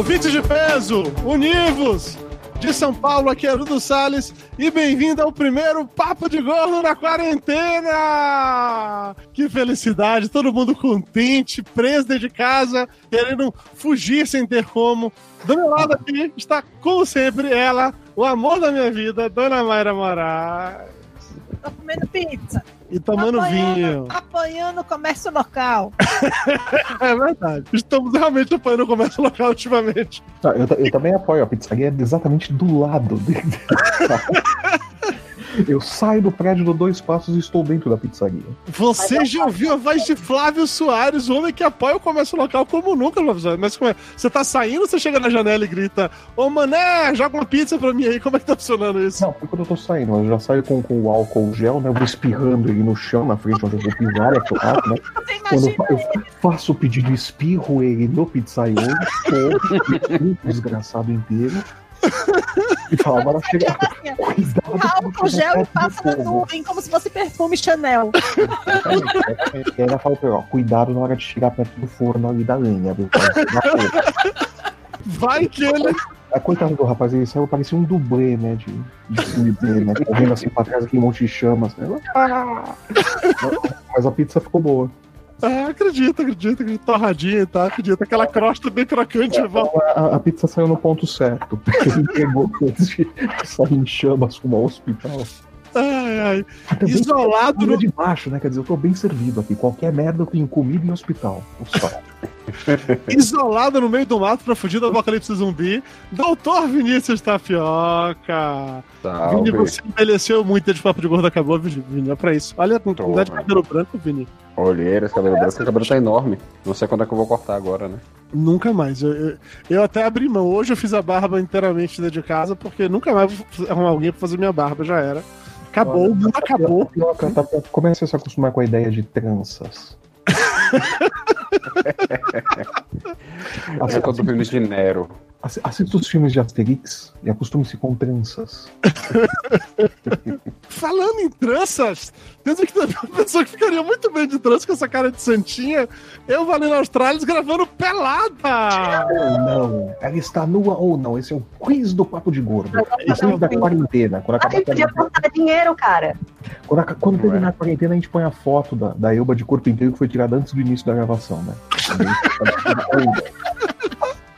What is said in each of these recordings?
Ouvintes de peso, univos! De São Paulo, aqui é Rudo Salles e bem-vindo ao primeiro Papo de Gordo na quarentena! Que felicidade, todo mundo contente, preso dentro de casa, querendo fugir sem ter como. Do meu lado aqui está, como sempre, ela, o amor da minha vida, Dona Mayra Moraes. Tô comendo pizza. E tomando apanhando, vinho. Apanhando o comércio local. É verdade. Estamos realmente apanhando o comércio local ultimamente. Tá, eu, eu também apoio a pizzaria é exatamente do lado dele. Eu saio do prédio, dou dois passos e estou dentro da pizzaria. Você já ouviu a voz de Flávio Soares, o homem que apoia o comércio local como nunca, Flávio Soares. Mas como é? Você tá saindo, você chega na janela e grita: Ô mané, joga uma pizza pra mim aí. Como é que tá funcionando isso? Não, porque quando eu tô saindo, eu já saio com, com o álcool gel, né? Eu vou espirrando ele no chão, na frente onde eu vou pisar, é claro, né? Quando eu, faço o pedido, espirro ele no pizzaiolo, desgraçado inteiro. E falo, agora chega. assim, um álcool gel e passa na nuvem como se fosse perfume Chanel. Exatamente. E ainda falo pra ó, cuidado na hora de chegar perto do forno ali da lenha, viu? Vai que ele. Ah, Coitado do rapaz, ele saiu, parecia um dublê, né? De, de filme né? Correndo assim pra trás, aquele monte de chamas. Né? Ah! Mas a pizza ficou boa. Ah, acredito, acredito, acredito. Torradinha e tal, acredito. Aquela crosta bem crocante. volta. A, a pizza saiu no ponto certo. Ele entregou antes de sair em chamas com o hospital. Ai, ai. Isolado no. de baixo, né? Quer dizer, eu tô bem servido aqui. Qualquer merda eu tenho comida em hospital. O sal. Isolado no meio do mato pra fugir do apocalipse zumbi. Doutor Vinícius Tapioca. Vini, você envelheceu muito de papo de gordo acabou, Vini. Vini, é pra isso. Olha a quantidade de cabelo branco, Vini. Olheira, esse cabelo branco, o cabelo tá enorme. Não sei quando é que eu vou cortar agora, né? Nunca mais. Eu, eu, eu até abri mão. Hoje eu fiz a barba inteiramente dentro de casa, porque nunca mais vou arrumar alguém pra fazer minha barba, já era. Acabou, o mundo acabou. Tapioca, tapioca, Comece a se acostumar com a ideia de tranças. Eu tô dormindo de Nero. Assi- Assista os filmes de Asterix e acostume-se com tranças. Falando em tranças, pensa que tem uma pessoa que ficaria muito bem de trança com essa cara de santinha. Eu, Valendo Australis, gravando pelada! Ou não, ela está nua ou não. Esse é o quiz do Papo de Gordo. O quiz da quarentena. Quando acabar a podia quarentena, apostar dinheiro, cara. quando, aca- quando terminar a quarentena, a gente põe a foto da, da Elba de corpo inteiro que foi tirada antes do início da gravação, né?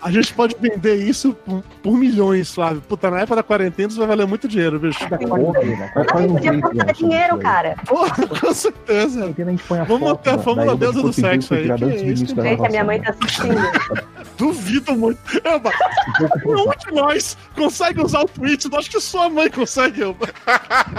A gente pode vender isso por, por milhões, Flávio. Puta, na época da quarentena isso vai valer muito dinheiro, bicho. Da quarentena. Quase Ai, um podia apostar lança dinheiro, cara. Porra, com certeza. a gente põe a Vamos foto manter a da- fórmula da deusa de do sexo aí, que do isso? Gente, a minha mãe né? tá assistindo. Duvido muito. Elba, Um nenhum de nós consegue usar o tweet. Eu acho que sua mãe consegue, Elba.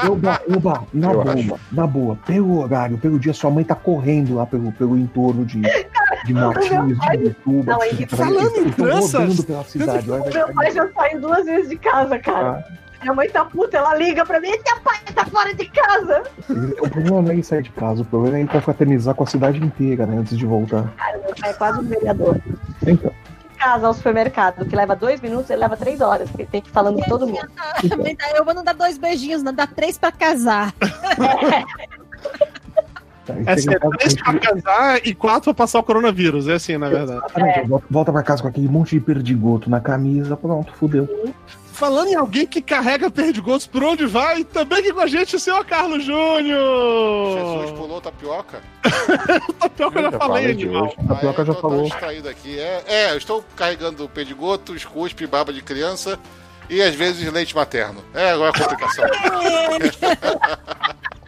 Elba, Elba, na Eu boa, na boa, pelo horário, pelo dia, sua mãe tá correndo lá pelo, pelo entorno de, de Martins, de assim, aí, tá- falando em tranças, rodando pela cidade. olha, vai- Meu pai já saiu duas vezes de casa, cara. Minha mãe tá puta, ela liga pra mim, teu pai tá fora de casa. O problema não é ele sair de casa, o problema é ele confraternizar com a cidade inteira, né, antes de voltar. Cara, meu pai é quase um vereador. Então, De casa ao supermercado, que leva dois minutos, ele leva três horas, porque tem que ir falando com todo mundo. Eu vou não dar dois beijinhos, não dá três pra casar. tá, É ser três pra casar e quatro pra passar o coronavírus. É assim, na verdade. Exatamente, volta, pra casa com aquele monte de perdigoto na camisa, pronto, fudeu. Falando em alguém que carrega perdigotos por onde vai, também aqui com a gente o senhor Carlos Júnior. Jesus pulou tapioca? O tapioca eu já Já falei, falei de animal. hoje. A Tapioca Ah, já falou. É, é, eu estou carregando pedigotos, cuspe, barba de criança e às vezes leite materno. É, agora a complicação.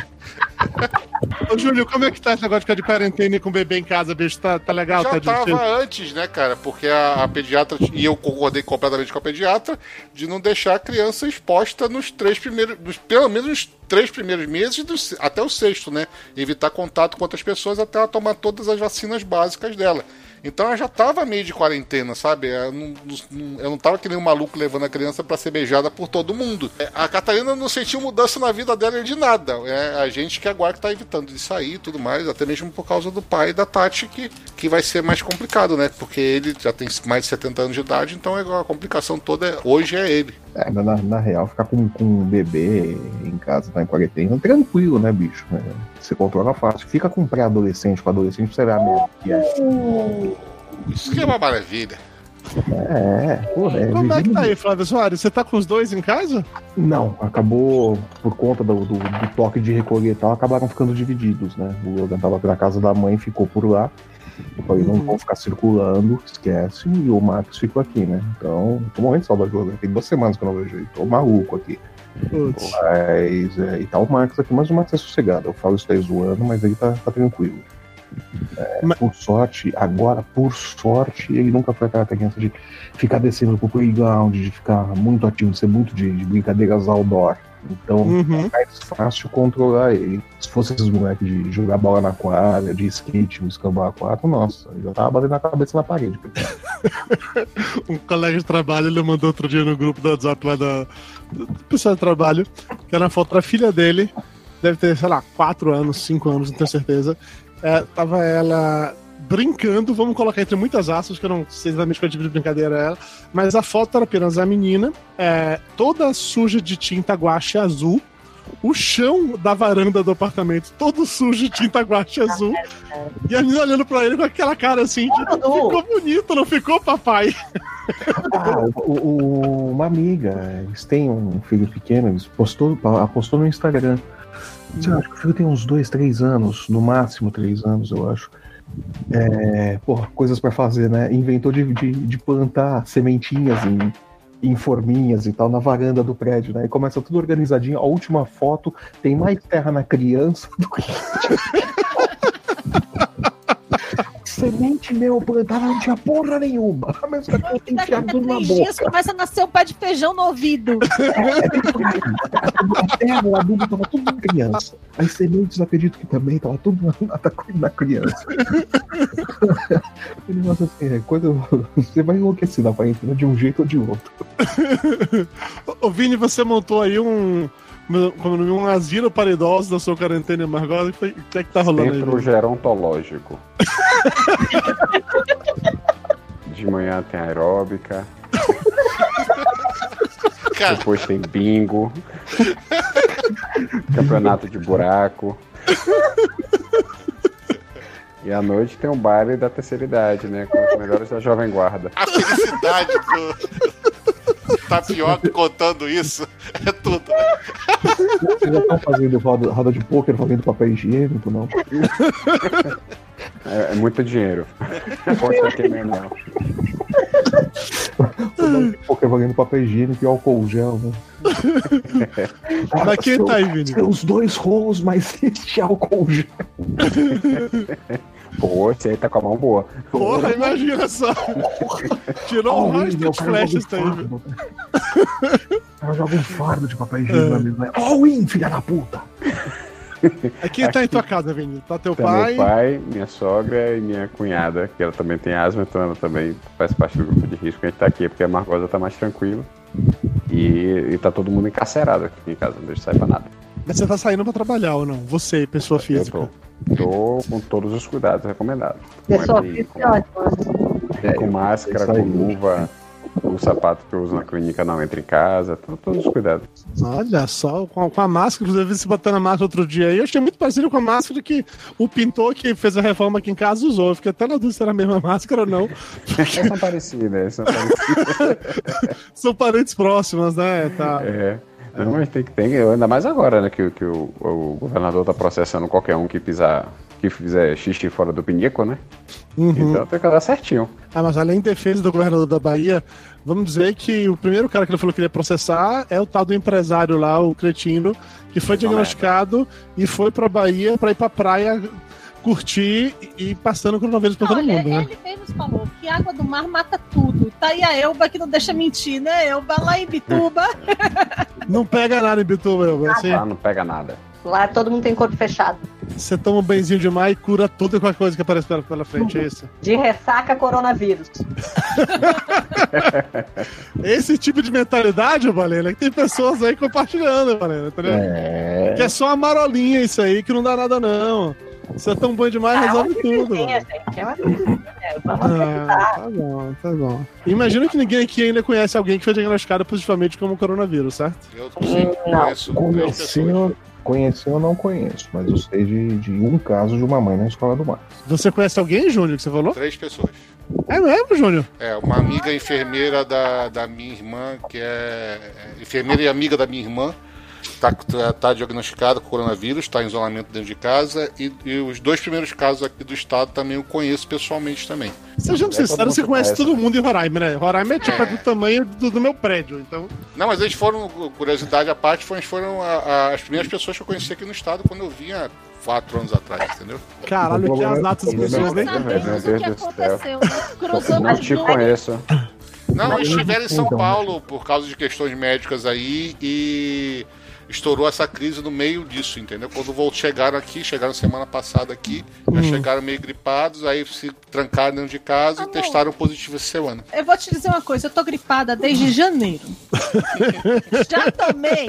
Ô, Júlio, como é que tá esse negócio de ficar de quarentena com o bebê em casa, bicho? Tá, tá legal? Já tá tava divertido? antes, né, cara? Porque a, a pediatra, e eu concordei completamente com a pediatra, de não deixar a criança exposta nos três primeiros, nos, pelo menos nos três primeiros meses, dos- até o sexto, né? Evitar contato com outras pessoas até ela tomar todas as vacinas básicas dela. Então ela já tava meio de quarentena, sabe? Eu não, não- eu não tava que nem um maluco levando a criança pra ser beijada por todo mundo. É, A Catarina não sentiu mudança na vida dela de nada. É a gente que agora que tá evitando de sair e tudo mais, até mesmo por causa do pai da Tati, que, aqui vai ser mais complicado, né? Porque ele já tem mais de 70 anos de idade, então a complicação toda é- hoje é ele. É, na, na real, ficar com, com um bebê em casa, tá em quarentena, tranquilo, né, bicho? É, você controla fácil. Fica com um pré-adolescente, com adolescente, você vê a merda que é. Isso que é uma maravilha. É, pô, é. Como é que tá aí, Flávio Soares? Você tá com os dois em casa? Não, acabou por conta do, do- do toque de recolher e tal, acabaram ficando divididos, né? O Logan tava na casa da mãe, ficou por lá. Eu falei, não vão ficar circulando, esquece. E o Max ficou aqui, né? Então, tô morrendo de saudade do Logan. Tem duas semanas que eu não vejo ele. Tô maluco aqui. Putz. Mas, é, e tá o Max aqui, mas o Max é sossegado. Eu falo isso daí zoando, mas ele tá, tá tranquilo. É, Mas- Por sorte, agora, por sorte, ele nunca foi aquela criança de ficar descendo pro playground, de ficar muito ativo, de ser muito de, de brincadeiras outdoor. Então, Uhum. é mais fácil controlar ele. Se fosse esses moleques de jogar bola na quadra, de skate, no escambar quatro, nossa, eu já tava batendo a cabeça na parede. Um colega de trabalho, ele mandou outro dia no grupo do WhatsApp lá da, do pessoal de trabalho, que era uma foto da filha dele, deve ter, sei lá, 4 anos, 5 anos, não tenho certeza. É, tava ela brincando, vamos colocar entre muitas aspas, que eu não sei exatamente qual tipo de brincadeira era, mas a foto era apenas a menina, é, toda suja de tinta guache azul, o chão da varanda do apartamento todo sujo de tinta guache azul, e a menina olhando pra ele com aquela cara assim, de, ficou bonito, não ficou, papai? Ah, o- o- uma amiga, eles têm um filho pequeno, eles postou, postou no Instagram. Sei lá, acho que o filho tem uns dois, três anos, no máximo três anos, eu acho. É, porra, coisas pra fazer, né? Inventou de, de, de plantar sementinhas em, em forminhas e tal na varanda do prédio, né? E começa tudo organizadinho. A última foto tem mais terra na criança do que. Semente meu plantada não tinha porra nenhuma. Mas a enfiado tudo na três dias boca. começa a nascer um pé de feijão no ouvido. A terra, o adubo tava tudo na criança. As sementes, acredito que também tava tudo na, na, criança. Ele assim, é coisa. Você vai enlouquecer na quarentena de um jeito ou de outro. Ô Vini, você montou aí um. Como um asilo para idosos da sua quarentena. O que o que é que tá rolando aí? Centro Vini? gerontológico. De manhã tem aeróbica, Cara, depois tem bingo, campeonato de buraco. E à noite tem um baile da terceira idade, né? Com os melhores da Jovem Guarda. a felicidade do Tapioca contando isso é tudo. Vocês já estão fazendo roda, roda de pôquer, valendo papel higiênico, não? É, é muito dinheiro. Aposto aqui mesmo, não. Roda de pôquer valendo papel higiênico e álcool gel, né? Mas quem tá aí, Vini? Seus dois rolos, mas este álcool gel. Pô, esse aí tá com a mão boa. Porra, imagina só. Tirou um in, rastro meu, de um fardo. O cara joga um fardo de papel higiênico na mesa. né? All in, filha da puta! Aí Quem tá em tua casa, Vini? Tá teu Tá pai? meu pai, minha sogra e minha cunhada, que ela também tem asma, então ela também faz parte do grupo de risco. A gente tá aqui porque a Margosa tá mais tranquila. E, e tá todo mundo encarcerado aqui em casa, não deixa sair pra nada. Mas você tá saindo pra trabalhar ou não? Você, pessoa Eu física. tô, tô com todos os cuidados recomendados. Pessoa Com- física é. É, com máscara, aí. com luva, o sapato que eu uso na clínica não entra em casa, tô- todos os cuidados. Olha só, com a, com a máscara, inclusive se botando a máscara outro dia aí, eu achei muito parecido com a máscara que o pintor que fez a reforma aqui em casa usou. Eu fiquei até na dúvida se era a mesma máscara ou não. Elas são parecidas, são parecidas. São parentes próximas, né? Tá. É. Não, mas tem que ter, ainda mais agora, né? Que, que o, o governador tá processando qualquer um que pisar, que fizer xixi fora do pinico, né? Uhum. Então tem que dar certinho. Ah, mas além de defesa do governador da Bahia, vamos dizer que o primeiro cara que ele falou que ele ia processar é o tal do empresário lá, o cretino, que foi diagnosticado e foi pra Bahia pra ir pra praia curtir e passando coronavírus pra todo mundo, né? ele mesmo falou que água do mar mata tudo. Tá aí a Elba que não deixa mentir, né? Elba lá em Bituba. Não pega nada em Bituba, meu. Assim, Lá não pega nada. Lá todo mundo tem corpo fechado. você toma um benzinho de mar e cura toda e qualquer coisa que aparece pela, pela frente, é isso? De ressaca coronavírus. Esse tipo de mentalidade, Valena, que tem pessoas aí compartilhando, Valena, entendeu? É. Que é só uma marolinha isso aí, que não dá nada não. Você é tão bom demais, Ah, é resolve tudo. gripezinha, gente. É uma gripezinha. Vamos Ah, tá bom, tá bom. Imagina que ninguém aqui ainda conhece alguém que foi diagnosticado positivamente como coronavírus, certo? Eu sim, conheço Conheci, eu, conheci eu não conheço, mas eu sei de, de um caso de uma mãe na escola do mar. Você conhece alguém, Júnior, que você falou? Três pessoas. É mesmo, Júnior? É, uma amiga enfermeira da, da minha irmã, que é, é enfermeira e amiga da minha irmã, tá, tá, tá diagnosticada com coronavírus, está em isolamento dentro de casa, e, e os dois primeiros casos aqui do estado também eu conheço pessoalmente também. Sejamos É sinceros, você conhece conhece. todo mundo em Roraima, né? Roraima é tipo É. é do tamanho do, do meu prédio, então. Não, mas eles foram, curiosidade à parte, foram, foram a- a- as primeiras pessoas que eu conheci aqui no estado quando eu vinha quatro anos atrás, entendeu? Caralho, que as natas pessoas, né? é Não Meu Deus o que do céu. aconteceu. né? Cruzou Não te conheço. Não, eles estiveram em São então, Paulo por causa de questões médicas aí e estourou essa crise no meio disso, entendeu? Quando chegaram aqui, chegaram semana passada aqui, já chegaram meio gripados, aí se trancaram dentro de casa e Amor. testaram positivo essa semana. Eu vou te dizer uma coisa, eu tô gripada desde janeiro. Já tomei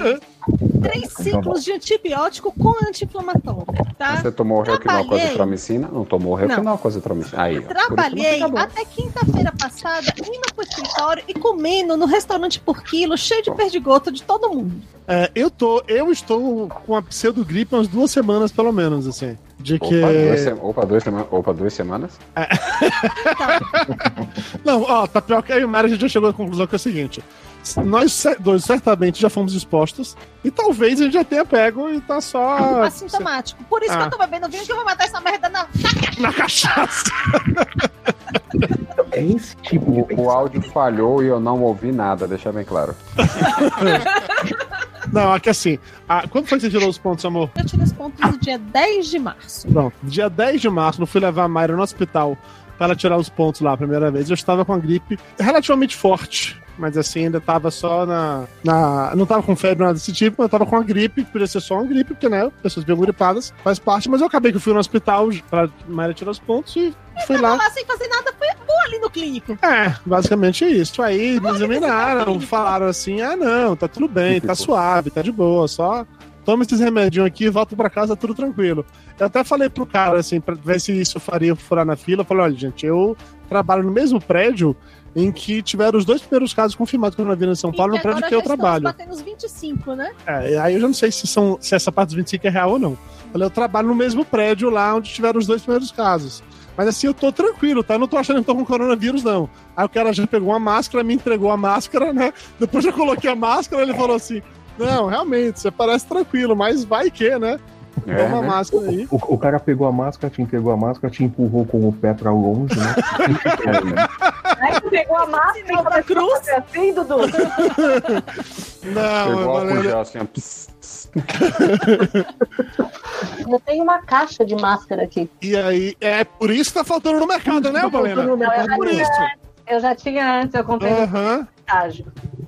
três ciclos de antibiótico com anti-inflamatório, tá? Você tomou azitromicina? Não tomou azitromicina. Aí, ó. Trabalhei até quinta-feira passada indo pro escritório e comendo no restaurante por quilo, cheio de perdigoto de todo mundo. É, eu tô, eu estou com a pseudogripe há umas duas semanas, pelo menos, assim. De que. Opa, duas, se- opa, duas semanas. Opa, duas semanas? Não, ó, Tapioca e o Mário a gente já chegou à conclusão que é o seguinte: nós dois certamente já fomos expostos e talvez a gente já tenha pego e tá só Assintomático. Por isso que Ah. eu tô bebendo vinho que eu vou matar essa merda na. na cachaça. É esse tipo de O, o áudio falhou e eu não ouvi nada, deixa bem claro. Não, aqui assim, ah, quando foi que você tirou os pontos, amor? Eu tirei os pontos no dia 10 de março. Não, dia 10 de março, eu fui levar a Mayra no hospital para ela tirar os pontos lá a primeira vez. Eu estava com a gripe relativamente forte, mas assim, ainda estava só na. na não estava com febre, nada desse tipo, mas eu estava com a gripe, que podia ser só uma gripe, porque, né, pessoas bem gripadas faz parte, mas eu acabei que eu fui no hospital para a Mayra tirar os pontos e fui lá. Lá sem fazer nada, foi boa ali no clínico. É, basicamente isso. Aí me examinaram, falaram assim: ah, não, tá tudo bem, tá suave, tá de boa, só toma esses remedinhos aqui e volta pra casa, tudo tranquilo. Eu até falei pro cara, assim, pra ver se isso faria eu furar na fila. Eu falei: olha, gente, eu trabalho no mesmo prédio em que tiveram os dois primeiros casos confirmados eu vim em São Paulo, no E prédio agora que eu trabalho. batendo os 25, né? É, aí eu já não sei se, são, se essa parte dos 25 é real ou não. Eu Falei, eu trabalho no mesmo prédio lá onde tiveram os dois primeiros casos. Mas assim, eu tô tranquilo, tá? Eu não tô achando que tô com coronavírus, não. Aí o cara já pegou a máscara, me entregou a máscara, né? Depois eu coloquei a máscara, ele falou assim: Não, realmente, você parece tranquilo, mas vai que, né? É, Toma a né? máscara aí. O, o cara pegou a máscara, te entregou a máscara, te empurrou com o pé pra longe, né? Aí tu pegou a máscara e Sinal da começou a cruz. assim, Dudu. Não, Pegou gel assim, pss, pss. Eu tenho uma caixa de máscara aqui. E aí, é por isso que tá faltando no mercado, né, Valena? É por isso. Eu já tinha antes, eu comprei no Aham. estágio.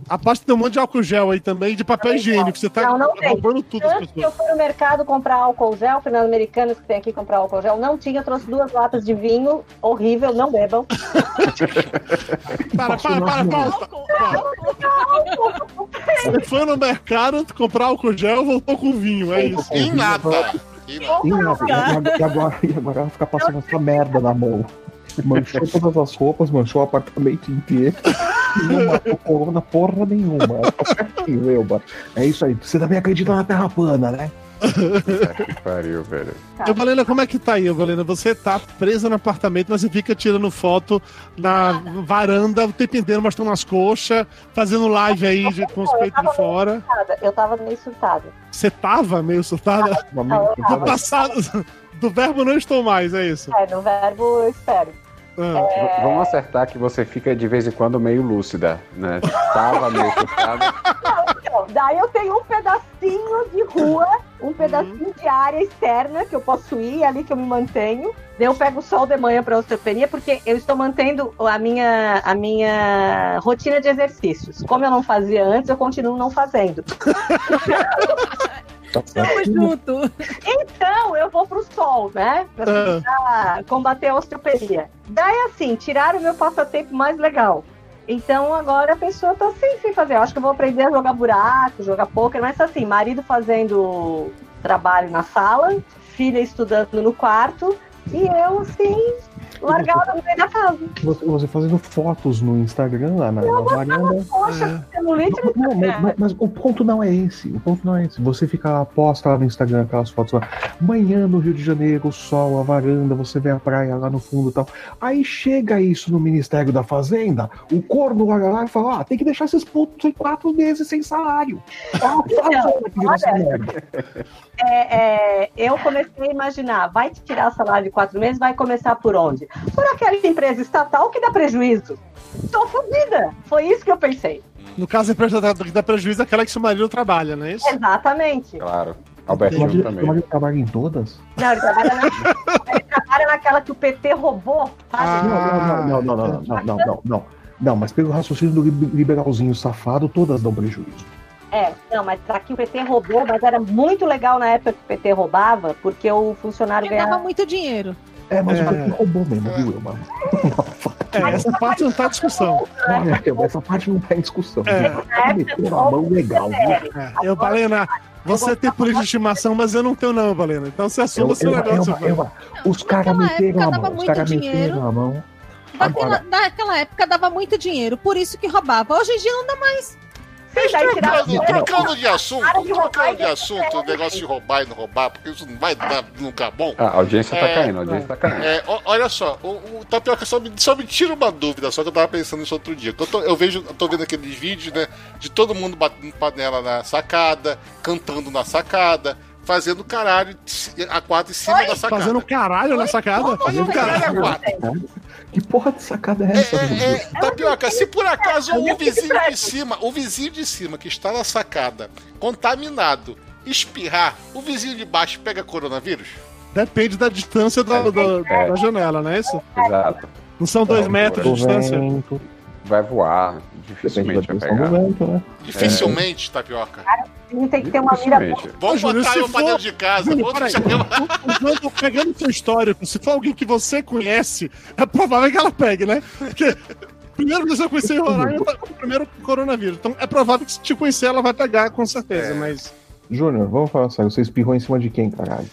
Aposto que tem um monte de álcool gel aí também, de papel higiênico. Você tá Não, não tem. roubando tudo Antes que eu fui no mercado comprar álcool gel, Fernando Americanos que tem aqui comprar álcool gel, não tinha, eu trouxe duas latas de vinho, horrível, não bebam. Para, para, para, para. Você foi no mercado comprar álcool gel, voltou com vinho, é isso. Em nada. Em nada. E, nada, e, agora, e agora ela fica passando essa merda na mão. Manchou todas as roupas, manchou o apartamento inteiro. Não matou corona porra nenhuma. Tá certinho, Elba. É isso aí. Você também acredita na Terra plana, né? Que pariu, velho. Ô, Valena, como é que tá aí, Valena? Você tá presa no apartamento, mas você fica tirando foto na varanda o tempo inteiro, mostrando as coxas, fazendo live aí de- com os peitos de fora. Eu tava meio surtada. Você tava meio surtada? Amiga que Do tava- passado, do verbo não estou mais, é isso. É, no verbo eu espero. Ah. V- Vamos acertar que você fica de vez em quando meio lúcida, né? Tava meio. Então, daí eu tenho um pedacinho de rua, um pedacinho de área externa que eu posso ir, ali que eu me mantenho. Daí eu pego o sol de manhã para osteopenia, porque eu estou mantendo a minha, a minha rotina de exercícios. Como eu não fazia antes, eu continuo não fazendo. Tá Tamo certinho. junto. Então, eu vou pro sol, né? Pra Ah. combater a osteopenia. Daí, assim, tiraram o meu passatempo mais legal. Então, agora a pessoa tá assim, sem fazer. Eu acho que eu vou aprender a jogar buraco, jogar pôquer, mas assim, marido fazendo trabalho na sala, filha estudando no quarto, e eu, assim, largada no meio da casa. Você, você fazendo fotos no Instagram lá na, na varanda. Poxa, é. Não, mas, mas- mas o ponto não é esse. O ponto não é esse. Você fica posta lá no Instagram aquelas fotos lá. Manhã no Rio de Janeiro, o sol, a varanda, você vê a praia lá no fundo e tal. Aí chega isso no Ministério da Fazenda, o corno olha lá e fala: ah, tem que deixar esses putos em quatro meses sem salário. Ah, merda. É, é, eu comecei a imaginar, vai te tirar salário de quatro meses, vai começar por onde? Por aquela empresa estatal que dá prejuízo. Tô fodida. Foi isso que eu pensei. No caso, a empresa que dá prejuízo é aquela que seu marido trabalha, não é isso? Exatamente. Claro. Mas Albertinho ele, também. ele trabalha em todas? Não, ele trabalha, na, ele trabalha naquela que o PT roubou? Ah. Não, não, não, não, não, não, não, não, não. Não, mas pelo raciocínio do li- liberalzinho safado, todas dão prejuízo. É, não, mas aqui o PT roubou, mas era muito legal na época que o PT roubava, porque o funcionário Ele dava ganhava. muito dinheiro. É, mas É. o PT roubou mesmo, viu, Elmar? É, essa parte não tá em discussão. É, essa parte não tá em discussão. É. Tá metendo a mão legal, viu? É, eu, Balena, você tem política de estimação, mas eu não tenho, não, Balena. Então você assuma Eu, o seu eu, negócio. eu, eu, os caras naquela meteram a época dava mão, os muito caras dinheiro. meteram a mão. Daquela, Agora- naquela época dava muito dinheiro, por isso que roubava. Hoje em dia não dá mais. Sim, daí tirava- Trocando, trocando de assunto, Para de roubar trocando de assunto, o negócio de roubar e não roubar, porque isso não vai dar nunca bom. Ah, a audiência tá É, caindo, a audiência tá caindo. É, olha só, o, o Tapioca só me, só me tira uma dúvida, só que eu tava pensando nisso outro dia. Eu, tô, eu vejo, eu tô vendo aqueles vídeos, né, de todo mundo batendo panela na sacada, cantando na sacada, fazendo caralho a quatro em cima da sacada. Fazendo caralho na sacada? Fazendo caralho a quatro. Que porra de sacada é É, essa? é, Deus? é, Tapioca, se por acaso o vi vizinho de cima, o vizinho de cima que está na sacada, contaminado, espirrar, o vizinho de baixo pega coronavírus? Depende da distância da, da- É. da janela, não é isso? Exato. Não são dois metros de distância? vento, Vai voar, dificilmente vai pegar. vento, né? Dificilmente, Tapioca. Tem que ter uma mira Dificilmente. Vamos botar eu pra dentro de casa. Júlio, vamos peraí. Usando- Pegando seu histórico, se for alguém que você conhece, é provável que ela pegue, né? Porque primeiro que eu conheci em Roraima, tá com o primeiro coronavírus. Então é provável que se te conhecer, ela vai pegar, com certeza. É. Mas Júnior, vamos falar sério. Você espirrou em cima de quem, caralho?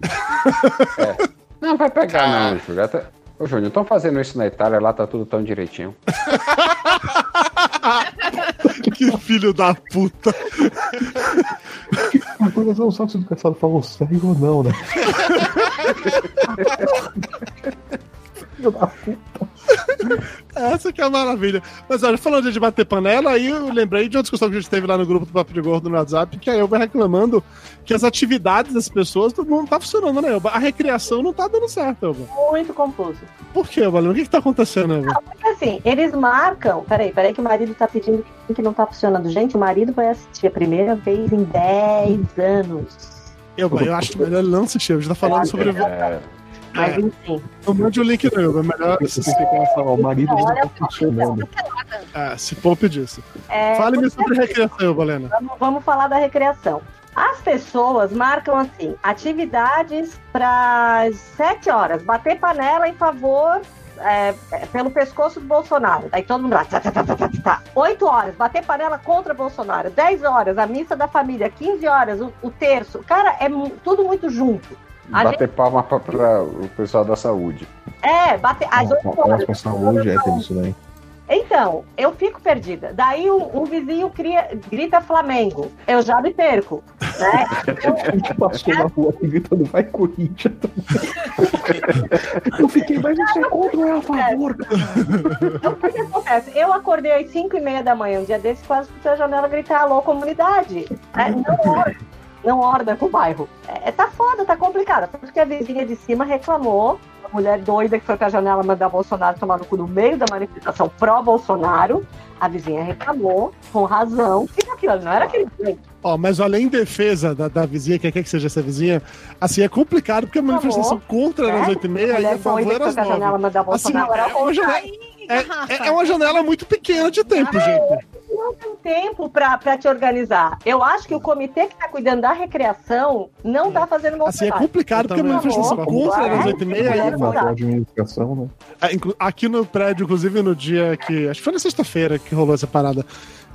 Não, vai pegar Cara. não, Júlio. Até... Ô, Júnior, estão fazendo isso na Itália, lá tá tudo tão direitinho. que filho da puta. Agora você não sabe se o caçado falou sério ou não, né? Filho da puta. Essa que é a maravilha. Mas olha, falando de bater panela, aí eu lembrei de uma discussão que a gente teve lá no grupo do Papo de Gordo no WhatsApp, que a Elba reclamando que as atividades das pessoas não tá funcionando, né, Elba? A recreação não tá dando certo, Elba. muito confuso. Por quê, Elba? O que que tá acontecendo, Elba? Porque assim, eles marcam. Peraí, peraí, que o marido tá pedindo que, que não tá funcionando. Gente, o marido vai assistir a primeira vez em 10 anos. Elba, eu acho melhor ele não assistir. A gente tá falando sobre. É, Mas É. enfim. Não mande o link, não. É melhor Você pensei que ia falar, o marido não tá funcionando. é, se poupe disso. É, Fale-me sobre recreação, Elba, Helena. Vamos, vamos falar da recreação. As pessoas marcam assim, atividades para 7 horas, bater panela em favor é, é, pelo pescoço do Bolsonaro. Aí todo mundo lá, tá, tá, tá, tá, tá, tá. 8 horas, bater panela contra Bolsonaro. 10 horas, a missa da família. 15 horas, o, o terço. Cara, é tudo muito junto. Bater palma pra, pra o pessoal da saúde. É, bater 8 Nossa, horas. com saúde é isso daí. Então, eu fico perdida. Daí um, um vizinho cria- grita Flamengo. Eu já me perco. Né? A gente passou na rua aqui gritando, vai Corinthians. Eu fiquei, mas isso é contra ou é a favor? Então, o que, acontece? Eu acordei às 5 e meia da manhã, um dia desse, quase fui a janela gritar alô, comunidade. É, não não orda com o bairro. É, tá foda, tá complicado. Porque a vizinha de cima reclamou, a mulher doida que foi pra janela mandar Bolsonaro tomar no cu no meio da manifestação pró-Bolsonaro. A vizinha reclamou, com razão, que aquilo não era aquele jeito. Ó, mas além em defesa da, da vizinha, quem quer que seja essa vizinha, assim, é complicado porque a manifestação contra era às É? 8h30 e a favor às pra janela 9 mandar Assim, é uma janela, Garrafa. é, é uma janela muito pequena de tempo, gente. Não tem tempo pra, pra te organizar. Eu acho que o comitê que tá cuidando da recreação não tá fazendo bom Assim, é trabalho. complicado porque a também. manifestação Tá contra É, 8h30 mulher e a não favor. dá. Na administração, né? É, Aqui no prédio, inclusive no dia que. Acho que foi na sexta-feira que rolou essa parada.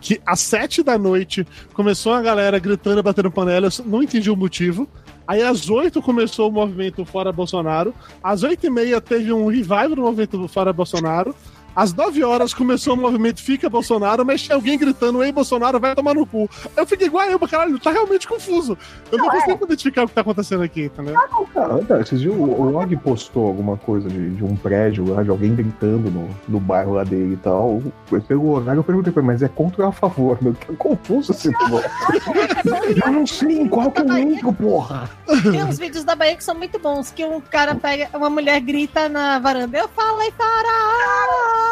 que às sete da noite começou a galera gritando e batendo panela, eu não entendi o motivo. Aí às oito começou o movimento Fora Bolsonaro. Às oito e meia teve um revival do movimento Fora Bolsonaro. Às 9 horas começou o movimento Fica Bolsonaro, mas tinha alguém gritando, ei, Bolsonaro, vai tomar no cu. Eu fiquei igual eu, caralho, tá realmente confuso. Eu não, não consigo é. identificar o que tá acontecendo aqui, entendeu? Ah, tá, vocês viram, o Log postou alguma coisa de, de, um prédio lá, de alguém gritando no, no bairro lá dele e tal. Pelo horário eu perguntei pra ele, mas é contra ou a favor? Meu, que confuso esse negócio. eu não sei em qual que eu entro, porra. Tem uns vídeos da Bahia que são muito bons, que um cara pega, uma mulher grita na varanda, eu falei para!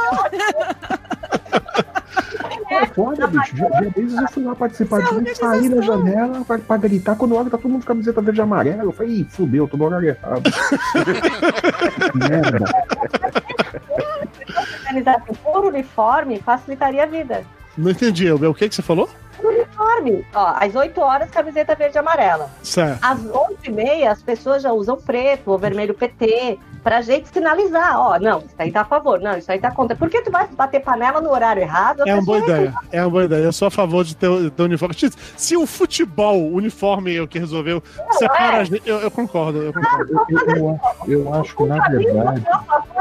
É foda, bicho. Dia, dia desses eu fui lá participar de sair na janela pra, pra gritar. Quando olha, tá todo mundo com camiseta verde e amarela. Eu falei, ih, fudeu, tô no horário errado. Merda. Por uniforme facilitaria a vida. Não entendi, o que, que você falou? uniforme. Ó, às 8 horas, camiseta verde e amarela. Certo. Às 11 e meia, as pessoas já usam preto ou vermelho PT pra gente sinalizar, ó, não, isso aí tá a favor, não, isso aí tá contra. Por que tu vai bater panela no horário errado? É uma boa ideia, é uma boa ideia. Eu sou a favor de ter, ter uniforme. Se o futebol, o uniforme é o que resolveu não, separar é. eu, eu, concordo, eu concordo. eu, eu, eu, acho que, na verdade...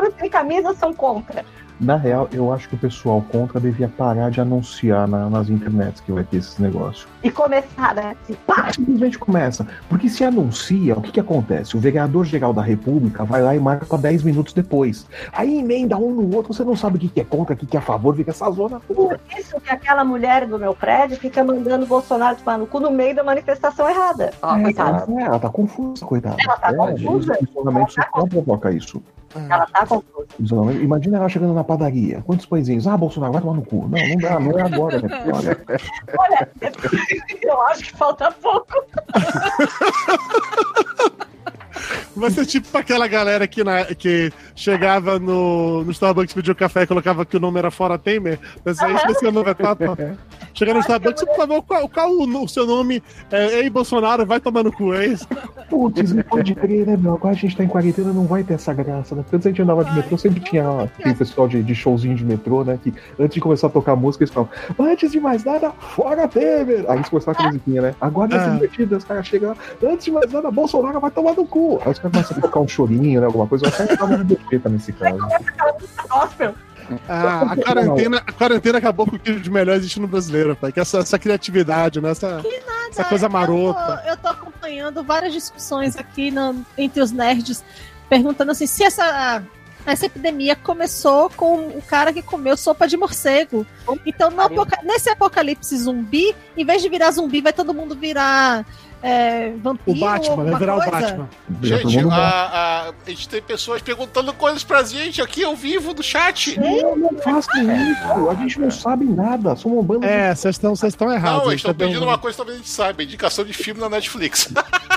Os sem camisa são contra. Na real, eu acho que o pessoal contra devia parar de anunciar na, nas internets que vai ter esses negócios. E começar, né? Pá! Simplesmente começa. Porque se anuncia, o que, que acontece? O vereador-geral da República vai lá e marca para 10 minutos depois. Aí emenda um no outro, você não sabe o que, que é contra, o que, que é a favor, fica essa zona Por isso que aquela mulher do meu prédio fica mandando o Bolsonaro tomar no cu no meio da manifestação errada. Ó, é, ela, é, ela tá confusa, coitada. Ela tá é, confusa. Ela tá provoca isso. Ela tá confusa. Imagina ela chegando na padaria. Quantos pãezinhos? Ah, Bolsonaro, vai tomar no cu. Não, não dá, não é agora, né? Olha, Olha eu acho que falta pouco. Vai ser tipo aquela galera que, na, que chegava no, no Starbucks, pedia um café e colocava que o nome era fora Temer. Mas aí esqueci o nome etapa. Chega no Starbucks, por favor, qual, qual o, o, seu nome? É, Ei, Bolsonaro, vai tomar no cu, é isso? Putz, não pode crer, né, meu? Agora a gente tá em quarentena, não vai ter essa graça, né? Porque antes a gente andava de metrô, sempre tinha aquele pessoal de, de showzinho de metrô, né? Que antes de começar a tocar música, eles falavam, antes de mais nada, fora Temer! Aí eles começavam com a musiquinha, né? Agora é ah. divertido, os caras chegam lá, antes de mais nada, Bolsonaro vai tomar no cu! Aí os caras começam a tocar um chorinho, né? Alguma coisa, eu até tava no defeita nesse caso. Ah, a, quarentena, a quarentena acabou com o que de melhor existe no brasileiro, pai. Que essa, essa criatividade, né? Essa, essa coisa marota. Eu tô, eu tô, acompanhando várias discussões aqui no, entre os nerds, perguntando assim, se essa essa epidemia começou com o cara que comeu sopa de morcego. Então, apoca nesse apocalipse zumbi, em vez de virar zumbi, vai todo mundo virar é, vampiro. O Batman, vai virar coisa? o Batman. Gente, a, a, a, gente tem pessoas perguntando coisas pra gente aqui ao vivo do chat. Não, não façam isso. A gente não sabe nada. Somos um bando É, vocês estão errados. Não, eles estão pedindo uma coisa que talvez a gente saiba: indicação de filme na Netflix.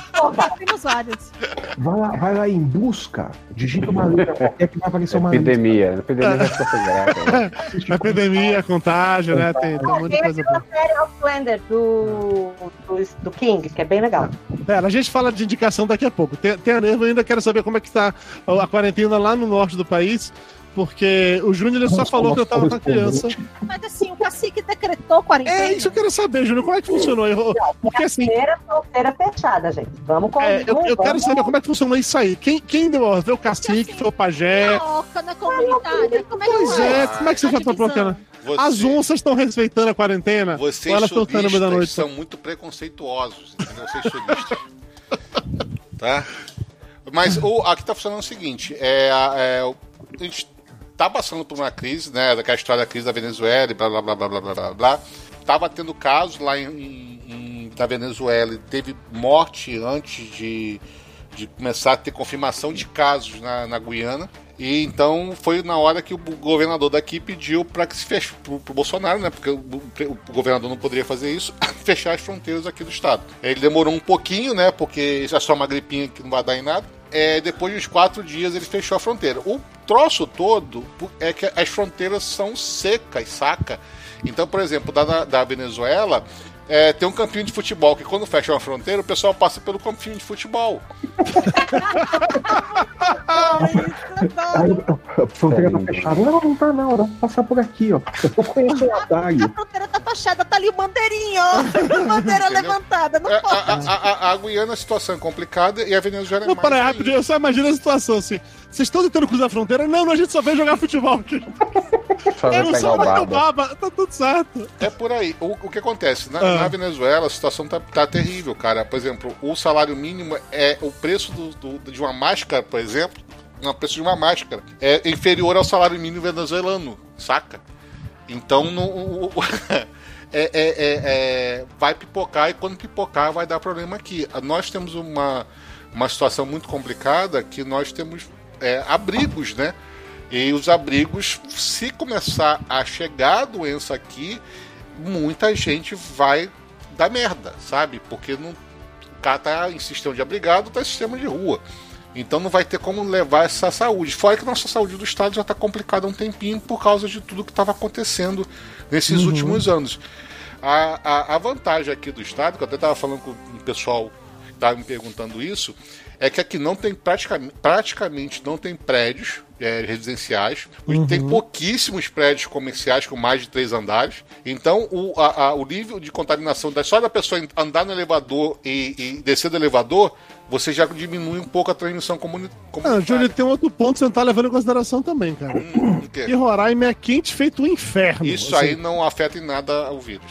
Temos. Vai lá, vai lá em busca, digita uma letra qualquer que vai aparecer uma Epidemia. Epidemia vai ficar Epidemia, contágio, né? Tem, tem um monte de coisa boa. série Outlander do, do, do King, que é bem legal. Pera, a gente fala de indicação daqui a pouco. Tem, tem a Nervo, ainda quero saber como é que tá a quarentena lá no norte do país. Porque o Júnior só falou que eu tava com a criança. Mas assim, o cacique decretou quarentena. É, isso eu quero saber, Júnior. Como é que funcionou? Eu, porque assim. Feira, feira fechada, gente. Vamos com é, Eu, eu quero saber como é que funcionou isso aí. Quem, quem deu o cacique, assim, foi o pajé. Toca na comunitária. Como é que pois é, como é que você já tá bloqueando? Você... As onças estão respeitando a quarentena? Vocês elas estão ficando da noite? são muito preconceituosos, entendeu? Vocês sulistas. tá? Mas o, aqui tá funcionando o seguinte: é, é, a gente tá passando por uma crise, né? Daquela história da crise da Venezuela e blá blá blá blá blá blá blá. blá. Tava tendo casos lá em, em, na Venezuela e teve morte antes de, de começar a ter confirmação de casos na, na Guiana. E então foi na hora que o governador daqui pediu para que se feche pro, pro Bolsonaro, né? Porque o, o, governador não poderia fazer isso, fechar as fronteiras aqui do estado. Ele demorou um pouquinho, né? Porque é só uma gripinha que não vai dar em nada. É, depois de uns quatro dias ele fechou a fronteira. O troço todo é que as fronteiras são secas, saca? Então, por exemplo, da, da Venezuela, é, tem um campinho de futebol que quando fecha uma fronteira, o pessoal passa pelo campinho de futebol. a fronteira tá fechada. Não, não tá não, dá pra passar por aqui, ó. Eu conheço o atalho. A fronteira tá fachada, tá ali o bandeirinho, ó. bandeira levantada, não É, pode. a, a, a, a Guiana a situação é complicada e a Venezuela é Não, mais. para rapidinho, eu só imagino a situação assim. Vocês estão tentando cruzar a fronteira? Não, a gente só vem jogar futebol aqui. Eu não pegar o baba. baba, tá tudo certo. É por aí. O, o que acontece? Na, Ah. na Venezuela, a situação tá, tá terrível, cara. Por exemplo, o salário mínimo é o preço do, do- de uma máscara, por exemplo. Não, o preço de uma máscara é inferior ao salário mínimo venezuelano, saca? Então, no, o- o- é- é- é- é- vai pipocar e quando pipocar vai dar problema aqui. Nós temos uma, uma situação muito complicada que nós temos é, abrigos, né? E os abrigos, se começar a chegar a doença aqui, muita gente vai dar merda, sabe? Porque não, o cara tá em sistema de abrigado, tá em sistema de rua. Então não vai ter como levar essa saúde. Fora que nossa saúde do Estado já está complicada há um tempinho por causa de tudo que estava acontecendo nesses últimos anos. A, a, a vantagem aqui do Estado, que eu até estava falando com o pessoal que estava me perguntando isso, é que aqui não tem praticamente, praticamente não tem prédios é, residenciais, tem pouquíssimos prédios comerciais com mais de três andares. Então o, a- a- o nível de contaminação da- só da pessoa andar no elevador e, e descer do elevador, você já diminui um pouco a transmissão Ah, comunitária. Júlio, tem um outro ponto que você não tá levando em consideração também, cara. Hum, quê? E Roraima é quente feito um inferno. Isso assim. aí não afeta em nada o vírus.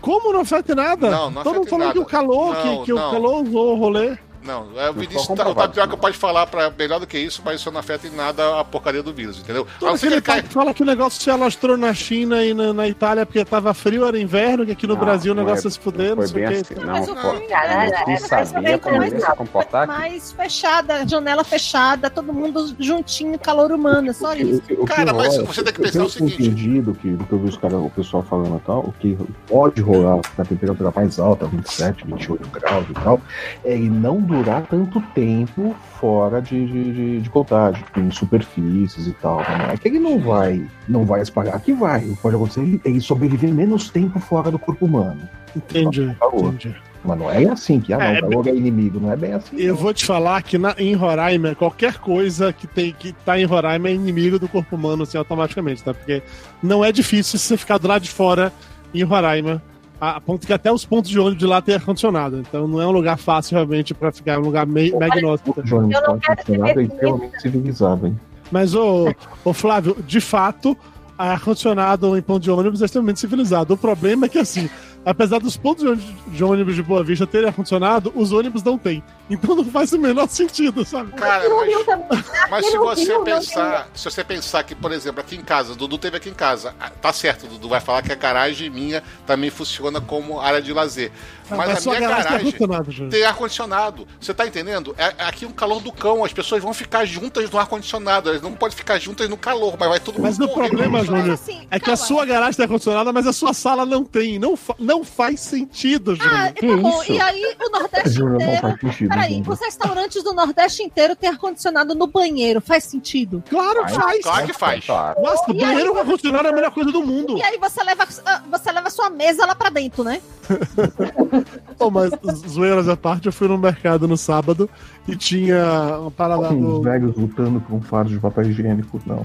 Como não afeta em nada? Não, não Todo mundo afeta falando que o calor, Não, que, que o calor usou o rolê. Não, é, o Vinícius, tá, o. Tapioca pode falar pra, melhor do que isso, mas isso não afeta em nada a porcaria do vírus, entendeu? Aquele ele cara que fala que o negócio se alastrou na China e na, na Itália porque tava frio, era inverno, que aqui no Não, Brasil o negócio é- ia se fuder, não sei o assim. Mas Não, o pô. ruim Caralho, é- Quem é- sabia como ia se comportar mais fechada, janela fechada, todo mundo juntinho, calor humano, é só isso. O o Cara, mas você tem que pensar o tenho seguinte. entendido que, do que eu vi os cara, o pessoal falando e tal, o que pode rolar na temperatura mais alta, 27, 28 graus e tal, é ele não durar tanto tempo fora de, de, de, de contágio, em superfícies e tal. Né? É que ele não vai, não vai espalhar, que vai. Pode acontecer ele- ele sobreviver menos tempo fora do corpo humano. Entendi, Calor. entendi. Mas não é assim que, ah, não, É, o é inimigo, não é bem assim. Eu não. vou te falar que na, em Roraima, qualquer coisa que, tem, que tá em Roraima é inimigo do corpo humano, assim, automaticamente, tá? Porque não é difícil você ficar do lado de fora em Roraima, a, ponto que até os pontos de ônibus de lá tem ar-condicionado. Então não é um lugar fácil, realmente, pra ficar, é um lugar meio magnóstico. O ônibus Eu não tá quero funcionado é ser extremamente civilizado, hein? Mas, ô, ô Flávio, de fato, ar-condicionado em ponto de ônibus é extremamente civilizado. O problema é que, assim, apesar dos pontos de ônibus- de Boa Vista terem ar-condicionado, os ônibus não têm. Então não faz o menor sentido, sabe? Cara, mas-. Mas se você pensar, se você pensar que, por exemplo, aqui em casa, Dudu teve aqui em casa, ah, tá certo, Dudu vai falar que a garagem minha também funciona como área de lazer. Mas a sua minha garagem tem garagem tem ar-condicionado. Você tá entendendo? É, é aqui um calor do cão, as pessoas vão ficar juntas no ar-condicionado, elas não podem ficar juntas no calor, mas vai todo mundo Mas o problema, Mas, Júnior, assim, é que a sua garagem tem ar-condicionado, mas a sua sala não tem. Não, fa- não faz sentido, Júnior. Ah, tá bom. isso? E aí o Nordeste não inteiro. faz sentido. Peraí, os restaurantes do Nordeste inteiro têm ar-condicionado no banheiro. Faz sentido? Claro que faz. Claro que faz. Nossa, o aí, banheiro com ar-condicionado é a melhor coisa do mundo. E aí você leva, ah, você leva a sua mesa lá pra dentro, né? Pô, mas zoeiras à parte, eu fui no mercado no sábado e tinha uma parada. Uns do- velhos lutando por um fardo de papel higiênico, não.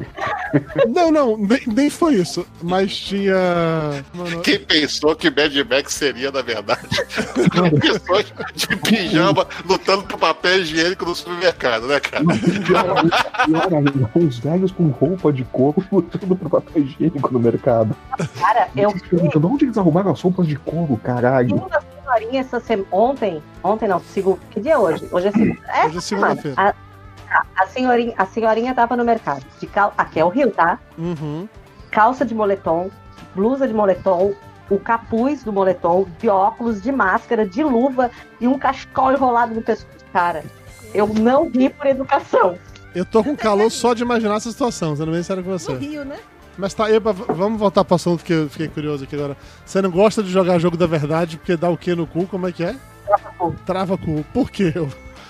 Não, não, nem, nem foi isso. Mas tinha. Mano, Quem pensou que Mad Max seria, na verdade, pessoas de pijama lutando por papel higiênico no supermercado, né, cara? Pior ainda, uns velhos com roupa de couro lutando por papel higiênico no mercado. Cara, eu perguntando onde eles arrumaram as roupas de couro, caralho. senhorinha essa semana. Ontem, ontem não, segundo. Que dia é hoje? Hoje é segunda. É, Hoje é segunda-feira. A, a, a senhorinha, a senhorinha tava no mercado. De cal... Aqui é o Rio, tá? Uhum. Calça de moletom, blusa de moletom, o capuz do moletom, de óculos, de máscara, de luva e um cachecol enrolado no pescoço. Cara, eu não ri por educação. Eu tô com calor só de imaginar essa situação, sendo bem sério com No você. Rio, né? Mas tá, Eba, vamos voltar pro assunto que eu fiquei curioso aqui agora. Você não gosta de jogar jogo da verdade porque dá o que no cu? Como é que é? cu. Trava cu. Por quê?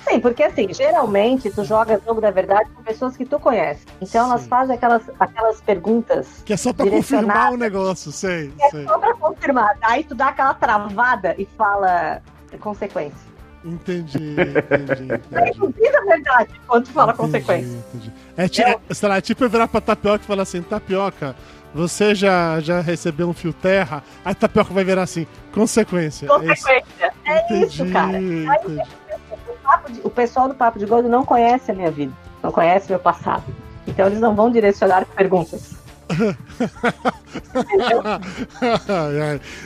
Sim, porque assim, geralmente tu joga jogo da verdade com pessoas que tu conhece. Então elas Sim. fazem aquelas, aquelas perguntas Que é só pra confirmar o negócio, sei, sei. só pra confirmar. Aí tu dá aquela travada e fala consequência. Entendi, entendi, entendi. Não diz a verdade quando tu fala Entendi, consequência. entendi. É, ti- é, sei lá, é tipo eu virar pra tapioca e falar assim, tapioca, Você já, já recebeu um fio terra, a tapioca vai virar assim, consequência. Consequência. É isso, é isso cara. Aí, o pessoal do Papo de Gordo não conhece a minha vida, não conhece meu passado. Então eles não vão direcionar perguntas.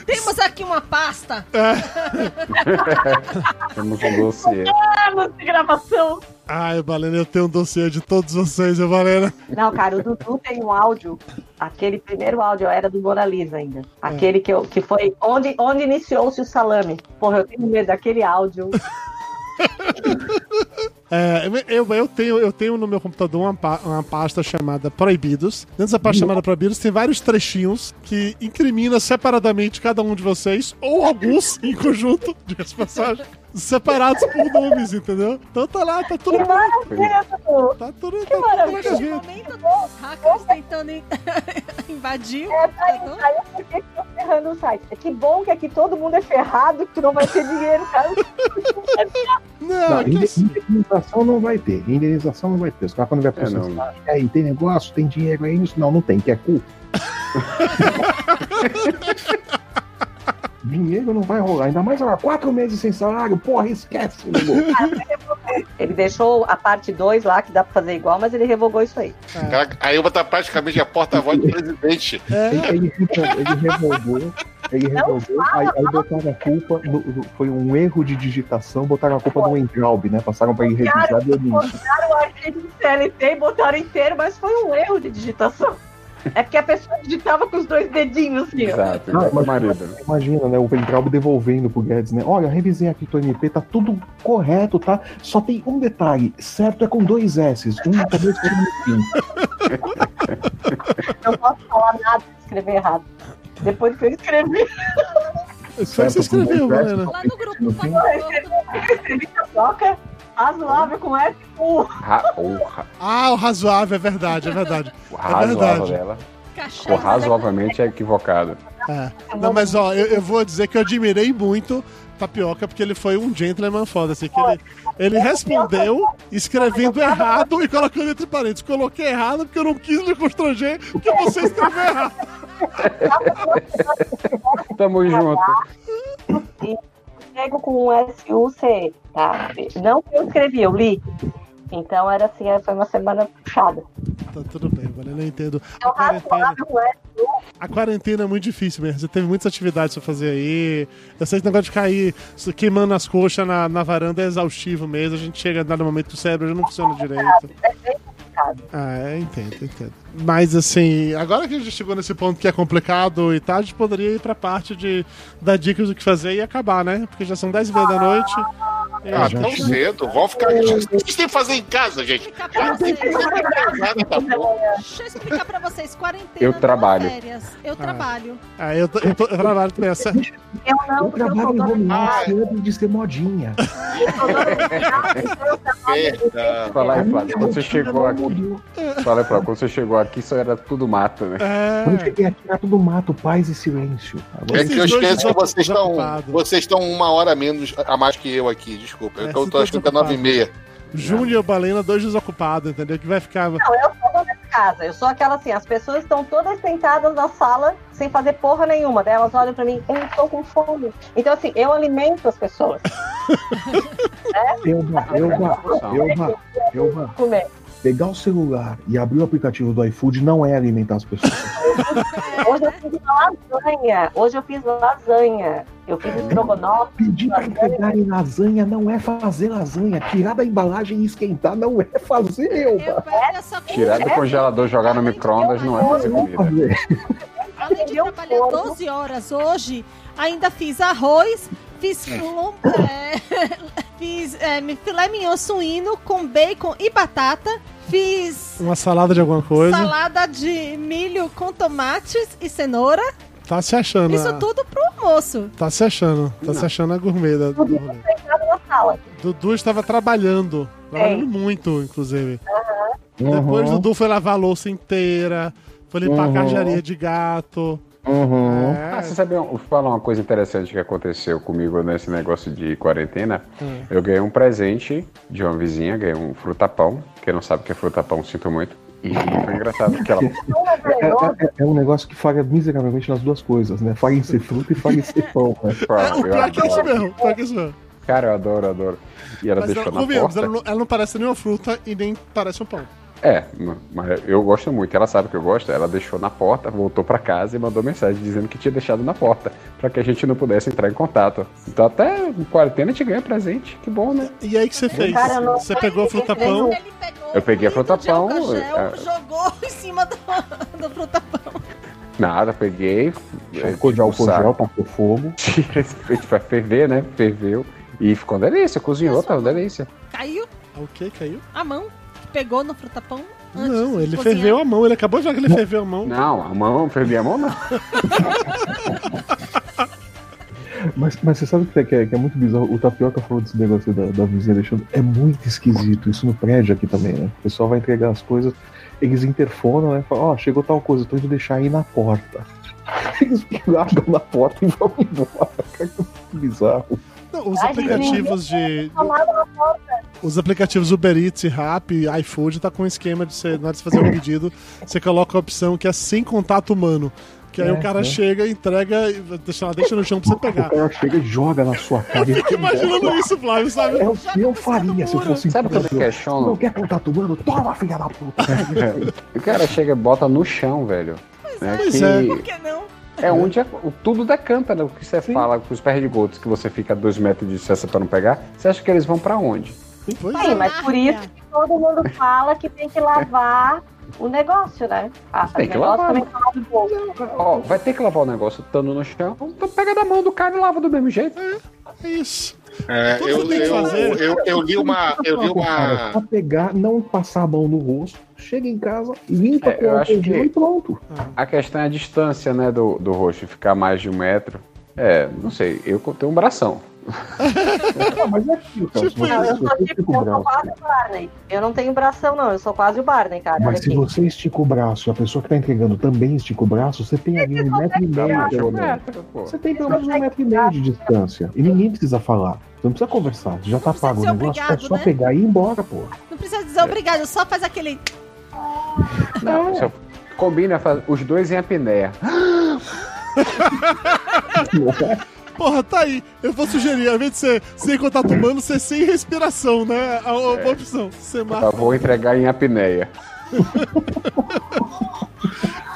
Temos aqui uma pasta. Temos um dossiê. Anos de gravação. Ai, Valena, eu tenho um dossiê de todos vocês, Valena. Não, cara, o Dudu tem um áudio. Aquele primeiro áudio era do Mona Lisa ainda. Aquele é. que, eu, que foi onde, onde iniciou-se o salame. Porra, eu tenho medo daquele áudio. É, eu, eu, tenho, eu tenho no meu computador uma, uma pasta chamada Proibidos. Dentro dessa pasta chamada Proibidos tem vários trechinhos que incrimina separadamente cada um de vocês, ou alguns em conjunto, de passagem, separados por nomes, entendeu? Então tá lá, tá tudo. Que maravilha, Tá tudo. Que tá maravilha. Tudo no momento dos hackers tentando invadir. É, tá aí, aí por que eu ferrando o site? É que bom que aqui todo mundo é ferrado, que tu não vai ter dinheiro, cara. Não, não indenização não vai ter. Indenização não vai ter. Os caras quando vai processar, é, aí tem negócio, tem dinheiro aí, não, não tem, que é cu. Dinheiro não vai rolar, ainda mais agora, quatro meses sem salário, porra, esquece. ele deixou a parte 2 lá, que dá pra fazer igual, mas ele revogou isso aí. É. Aí eu tá praticamente a porta-voz do presidente. É. Ele, ele, ele, revogou, ele revogou, aí, aí botaram a culpa, no, no, foi um erro de digitação, botaram a culpa no Entraub, né? Passaram pra ele revisar e Botaram o arquivo do CLT e botaram inteiro, mas foi um erro de digitação. É porque a pessoa digitava com os dois dedinhos assim, Exato. Não, marido. Imagina, né? O Ventralbo devolvendo pro Guedes, né? Olha, revisei aqui o MP, tá tudo correto, tá? Só tem um detalhe: certo é com dois S, um e um no fim. Não posso falar nada se escrever errado. Depois que eu escrevi. Só você escreveu, Valena. Lá no grupo, eu escrevi toca razoável com S o. Ra ah, o razoável, é verdade, é verdade. O razoável é verdade. dela. O razoavelmente é equivocado. É. Não, mas ó, eu, eu, vou dizer que eu admirei muito Tapioca, porque ele foi um gentleman foda, assim, que ele, ele respondeu escrevendo errado e colocando entre parênteses. Coloquei errado porque eu não quis me constranger porque você escreveu errado. Tamo junto. Pego com um S-U-C, tá? Não que eu escrevi, eu li. Então era assim, foi uma semana puxada. Tá tudo bem, Valeu, eu entendo. A quarentena, a quarentena é muito difícil mesmo. Você teve muitas atividades pra fazer aí. Eu sei que o negócio de cair queimando as coxas na, na varanda é exaustivo mesmo. A gente chega a dar no momento que o cérebro já não funciona direito. Complicado. Ah, é, entendo, entendo. Mas assim, agora que a gente chegou nesse ponto que é complicado e tal, a gente poderia ir pra parte de dar dicas do que fazer e acabar, né? Porque já são 10 e meia da noite. Ah, tão gente... cedo. Vamos ficar. O que vocês têm que fazer em casa, gente? Deixa eu explicar pra vocês. Quarentena. Eu trabalho. Férias. Eu ah. trabalho. Ah, eu, eu, tô, eu trabalho também. Essa... Eu não, eu trabalho em home office de ser modinha. Fala aí, Flávio. Quando você chegou aqui. Fala aí, Flávio. Quando você chegou aqui, só era tudo mato, né? É. Quando eu cheguei aqui, era tudo mato, paz e silêncio. Agora, é que eu esqueço que vocês estão, vocês estão uma hora menos a mais que eu aqui, desculpa. É, eu tô achando que é nove e meia. Júnior Balena, dois desocupados, entendeu? Que vai ficar. Não, eu sou dona de casa. Eu sou aquela assim, as pessoas estão todas sentadas na sala sem fazer porra nenhuma. Daí elas olham pra mim, eu estou com fome. Então, assim, eu alimento as pessoas. é? Eu, eu, eu, eu, eu, comer pegar o celular e abrir o aplicativo do iFood não é alimentar as pessoas. Hoje eu fiz lasanha. Hoje eu fiz lasanha. Eu fiz é. estrogonofe. Pedir para entregarem lasanha não é fazer lasanha. Tirar da embalagem e esquentar não é fazer, Elba. Tirar do congelador, jogar no micro-ondas não é fazer comida. Além de trabalhar 12 horas hoje, ainda fiz arroz, fiz, é, fiz é, filé mignon suíno com bacon e batata. Fiz. Uma salada de alguma coisa. Salada de milho com tomates e cenoura. Tá se achando. Isso a... tudo pro almoço. Tá se achando. Tá Não. se achando a gourmet da, rolê. Dudu estava trabalhando. Trabalhando muito, inclusive. Uhum. Depois uhum. Dudu foi lavar a louça inteira. Foi limpar uhum. a cajaria de gato. Uhum. É. Ah, você sabe falar uma coisa interessante que aconteceu comigo nesse negócio de quarentena? Eu ganhei um presente de uma vizinha, ganhei um frutapão. Quem não sabe o que é frutapão, sinto muito. E foi engraçado porque ela. É, é, é, é um negócio que falha miseravelmente nas duas coisas, né? Falha em ser fruta e falha em ser pão, né? É, o pior que é isso mesmo, pior que é isso mesmo. Cara, eu adoro, eu adoro. E ela Mas deixou ela, na porta. ela, não, ela não parece nenhuma fruta e nem parece um pão. É, mas eu gosto muito. Ela sabe que eu gosto. Ela deixou na porta, voltou pra casa e mandou mensagem dizendo que tinha deixado na porta, pra que a gente não pudesse entrar em contato. Então até em quarentena a gente ganha presente. Que bom, né? E aí que você fez? Cara, Você pegou a fruta pão. Ele pegou Eu peguei a um litro fruta de pão, álcool gel, é. jogou em cima do, do fruta pão. Nada, peguei. Ficou de álcool gel, passou fogo. Tira esse peito pra ferver, né? Ferveu. E ficou uma delícia, cozinhou, tá uma delícia. Caiu O que caiu? a mão, pegou no fruta pão. antes Não, ele cozinhar. ferveu a mão. Ele acabou de falar que ele ferveu a mão. Não, a mão, fervi a mão não. Mas, mas você sabe o que é, que é, que é muito bizarro? O Tapioca falou desse negócio da, da vizinha deixando. É muito esquisito. Isso no prédio aqui também, né? O pessoal vai entregar as coisas, eles interfonam, né? Falam, ó, chegou tal coisa, tô indo deixar aí na porta. Eles largam na porta e vão embora. Cara, que bizarro. Não, os Ai, aplicativos de. Porta. Os aplicativos Uber Eats, Rappi, iFood tá com um esquema de você, na hora de fazer um pedido, você coloca a opção que é sem contato humano. Que aí É, o cara é. chega, entrega, e deixa, lá, deixa no chão pra você O pegar. cara chega e joga na sua cara. e Fico imaginando isso, Flávio, sabe? É o que eu faria se eu fosse Sabe quando é empreendedor. questionam? Não quer contato humano? Toma, filha da puta. O cara chega e bota no chão, velho. Pois que é. Por que não? É onde é- o- tudo decanta, né? O que você fala com os perdigotos que você fica a dois metros de distância pra não pegar, você acha que eles vão pra onde? Pois Sim, é. mas por isso que todo mundo fala que tem que lavar o negócio, né? Ah, Tem o que negócio lavar. também tá. Ó, vai ter que lavar o negócio estando no chão, então pega da mão do cara e lava do mesmo jeito. É isso. É, Tudo eu, eu, fazer. eu, eu li uma. Eu li Cara, uma. só pegar, não passar a mão no rosto, chega em casa, limpa É, com o e pronto. A questão é a distância, né, do, do rosto, ficar mais de um metro. É, não sei, eu tenho um bração. Não, mas é aquilo, cara. Tipo se Não, você, eu sou tipo, eu quase o Barney. Eu não tenho bração, não. Eu sou quase o Barney, cara. Mas se aqui. você estica o braço e a pessoa que tá entregando também estica o braço, você tem ali um metro e meio, pelo menos. Você tem pelo menos um metro e meio de distância. E ninguém precisa falar. Você não precisa conversar. Você já tá pago o negócio, é só né? pegar e ir embora, pô. Não precisa dizer obrigado, só faz aquele. Não, só combina os dois em apneia. Porra, tá aí. Eu vou sugerir, ao invés de ser sem contato humano, ser sem respiração, né? A, a, a opção. Você. Eu vou entregar em apneia.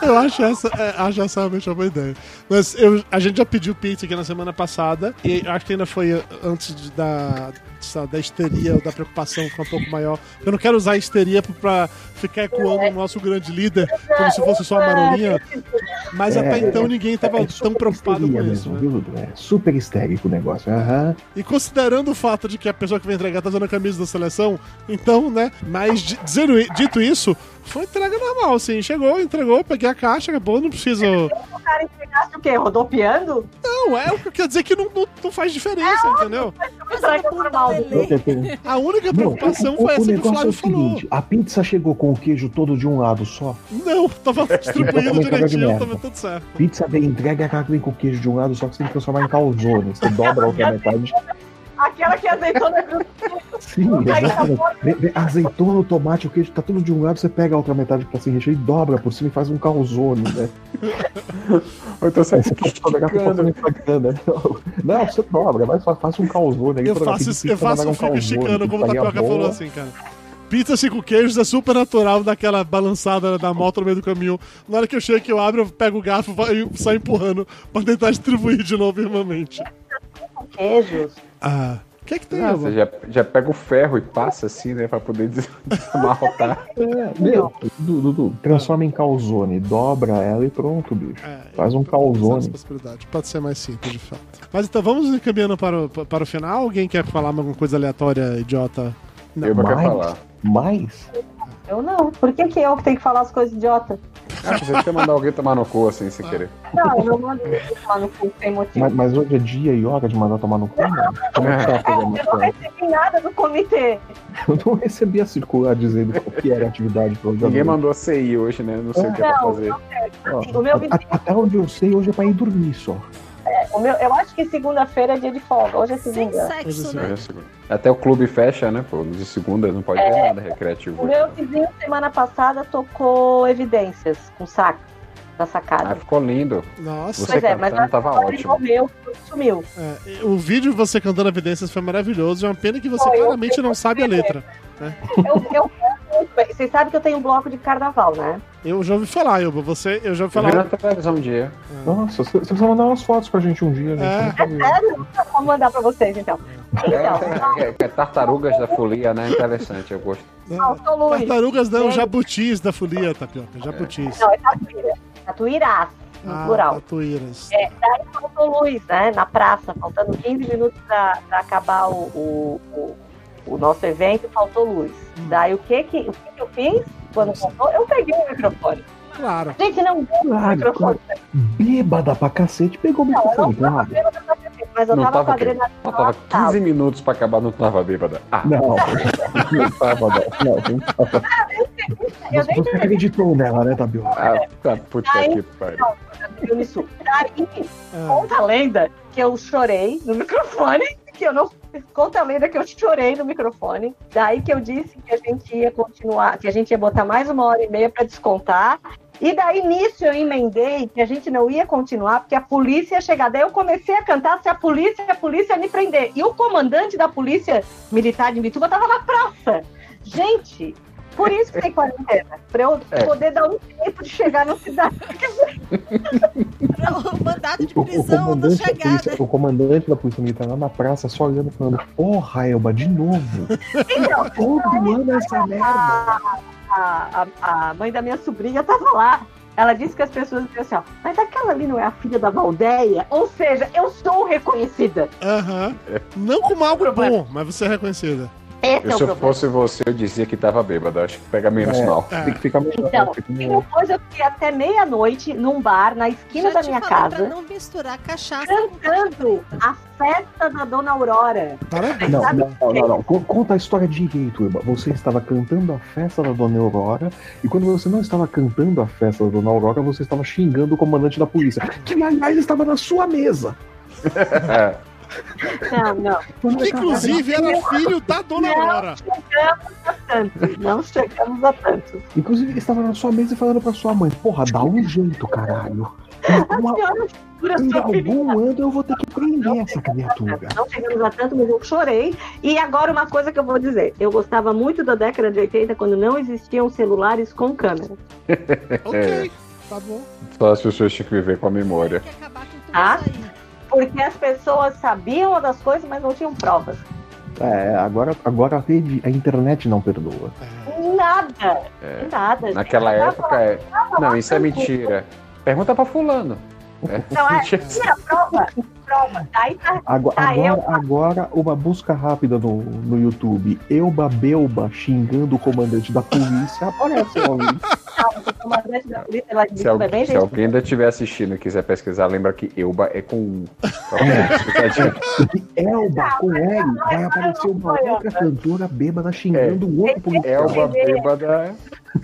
Eu acho essa, é, acho essa realmente uma boa ideia. Mas eu, a gente já pediu pizza aqui na semana passada, e acho que ainda foi antes de, da, sabe, da histeria ou da preocupação ficar um pouco maior. Eu não quero usar a histeria pra ficar ecoando o nosso grande líder, como se fosse só a Marolinha, mas É, até então ninguém tava É tão super preocupado com isso. mesmo, né? viu, Dudu? É super histérico o negócio. Aham. E considerando o fato de que a pessoa que vai entregar tá usando a camisa da seleção, então, né? Mas di- dizendo, dito isso, foi entrega normal, assim. Chegou, entregou, peguei a caixa, acabou, não preciso. O cara entregasse o quê? Rodopiando? Não, é o que quer dizer que não, não, não faz diferença, entendeu? Entrega normal. Lelê. Eu tenho- A única Não, preocupação o, foi o, o essa que o negócio é Flávio o falou. seguinte: a pizza chegou com o queijo todo de um lado só. Não, tava de direitinho, tava tudo certo. Pizza vem entrega, aquela que vem com o queijo de um lado só que você tem que transformar em calzone. Você dobra a outra metade. Aquela que é azeitona. Sim, exatamente. Azeitona, o tomate, o queijo, tá tudo de um lado, você pega a outra metade que tá sem recheio e dobra por cima e faz um calzone, né? Ou então você no Instagram, né? Não, você dobra, mas fa- faz um calzone. aí Eu faço, eu pizza, faço, eu dar um fico esticando, calzone, como o Tapioca falou assim, cara. Pizza cinco queijos é super natural daquela balançada da moto no meio do caminho. Na hora que eu chego que eu abro, eu pego o garfo e saio empurrando pra tentar distribuir de novo irmãmente. Queijos. Ah, o que é que tem, Ah, você já, já pega o ferro e passa assim, né? Pra poder des- desamarrotar. É, meu, Dudu, Dudu, transforma em calzone, dobra ela e pronto, bicho. É, Faz um Essa calzone. possibilidade. Pode ser mais simples, de fato. Mas então vamos encaminhando para o, para o final. Alguém quer falar alguma coisa aleatória, idiota? Não. Eu não quero falar. Mas, Eu não. Por que, que eu que tenho que falar as coisas idiota? Ah, você quer mandar alguém tomar no cu assim, sem querer. Não, eu não mando ninguém falar no cu sem motivo. mas, mas hoje é dia e hora de mandar tomar no cu, mano. Como é que tá a É, eu não programação? recebi nada do comitê. Eu não recebi a circular dizendo qual que era a atividade Ninguém mandou a CI hoje, né? Não sei o que é pra Não, fazer. Ó, O meu a- a- Até onde eu sei, hoje é pra ir dormir só. É, o meu, eu acho que segunda-feira é dia de folga. Hoje é segunda. Sem sexo, né? Até o clube fecha, né? Pô, de segunda não pode ter É. nada recreativo. O meu vizinho, semana passada, tocou Evidências com saco da Ah, sacada. ficou lindo. Nossa. Você Pois é, mas tava ótimo. morreu, sumiu. É, o vídeo de você cantando evidências foi maravilhoso. É uma pena que você Foi, eu claramente não sabe a letra. Eu, eu canto muito bem. Vocês sabem que eu tenho um bloco de carnaval, né? Eu já ouvi falar, Ilba. Você, eu já ouvi Eu vi na falar. televisão um dia. Nossa, você você precisa mandar umas fotos pra gente um dia, É. gente. Sério? Vou mandar pra vocês, então. Então, É, é, é tartarugas da folia, né? Interessante, eu gosto. Luiz. Tartarugas não, jabutis da folia, Tapioca. Jabutis. Não, é tatuíra. Tatuirás, no Ah, plural. tatuíras. É, daí faltou luz, né? Na praça, faltando 15 minutos pra, pra acabar o, o, o, o nosso evento, faltou luz. Daí o que que, o que que eu fiz? Quando faltou, eu peguei o microfone. Claro. Gente, não deu o Claro, microfone. Bêbada pra cacete, pegou o Não, eu não microfone, tava claro. vendo o que eu tinha feito, mas eu Não tava com tava quê? adrenalina. Faltava alta. 15 minutos pra acabar, não tava bêbada. Ah, Não, não tava, não. Não, não tava. Eu Você, acreditou nela, né, Tabio? ah tá, puta Aí, que pariu. Daí, Ah, conta a lenda que eu chorei no microfone, que eu não. Conta a lenda que eu chorei no microfone. Daí que eu disse que a gente ia continuar, que a gente ia botar mais uma hora e meia para descontar. E daí nisso eu emendei que a gente não ia continuar, porque a polícia ia chegar. Daí eu comecei a cantar se a polícia, a polícia ia me prender. E o comandante da polícia militar de Mituba tava na praça. Gente, por isso que tem quarentena. Pra eu É. poder dar um tempo de chegar na cidade. O mandado de O, o prisão não comandante da chegar, né? polícia, o comandante da polícia militar lá na praça só olhando e falando: Porra, Elba, de novo. Então, Todo ano essa merda. a, a, a mãe da minha sobrinha tava lá. Ela disse que as pessoas diziam assim, ó, mas aquela ali não é a filha da Valdeia? Ou seja, eu sou reconhecida. Aham. Não como algo bom, mas você é reconhecida. Esse Eu, é se eu fosse você, eu dizia que tava bêbada. Acho que pega menos É. mal. Tem que ficar melhor. Então, fica e melhor. depois eu fiquei até meia-noite num bar na esquina Já da te minha casa, pra não misturar cachaça cantando a festa da Dona Aurora. Parabéns. Não, não, não, não, não. Con- Conta a história direito, Elba. Você estava cantando a festa da Dona Aurora, e quando você não estava cantando a festa da Dona Aurora, você estava xingando o comandante da polícia, que aliás estava na sua mesa. Não, não. Inclusive era filho da Dona Aurora. Tanto. Não chegamos a tanto. Inclusive, ele estava na sua mesa e falando pra sua mãe: Porra, dá um jeito, caralho. Uma, A em algum ano eu vou ter que prender essa criatura. Não chegamos a tanto, mas eu chorei. E agora uma coisa que eu vou dizer. Eu gostava muito da década de 80, quando não existiam celulares com câmera. Ok, tá bom. só as pessoas tinham que viver com a memória. Tem que acabar com tudo Ah? Porque as pessoas sabiam das coisas, mas não tinham provas. É, agora, agora a, rede, a internet não perdoa. Nada. É. Nada. Naquela época, é... não, isso é mentira. Pergunta pra fulano. É. Não, é, tinha prova, prova. Aí tá. Agora, Ah, eu- agora, agora, uma busca rápida no, no YouTube. Elba Belba xingando o comandante da polícia. Aparece o ouvinte. Se, é se alguém ainda estiver assistindo e quiser pesquisar, lembra que Euba é com U. Porque Elba com L vai aparecer uma outra cantora bêbada xingando um outro policial. Elba bêbada.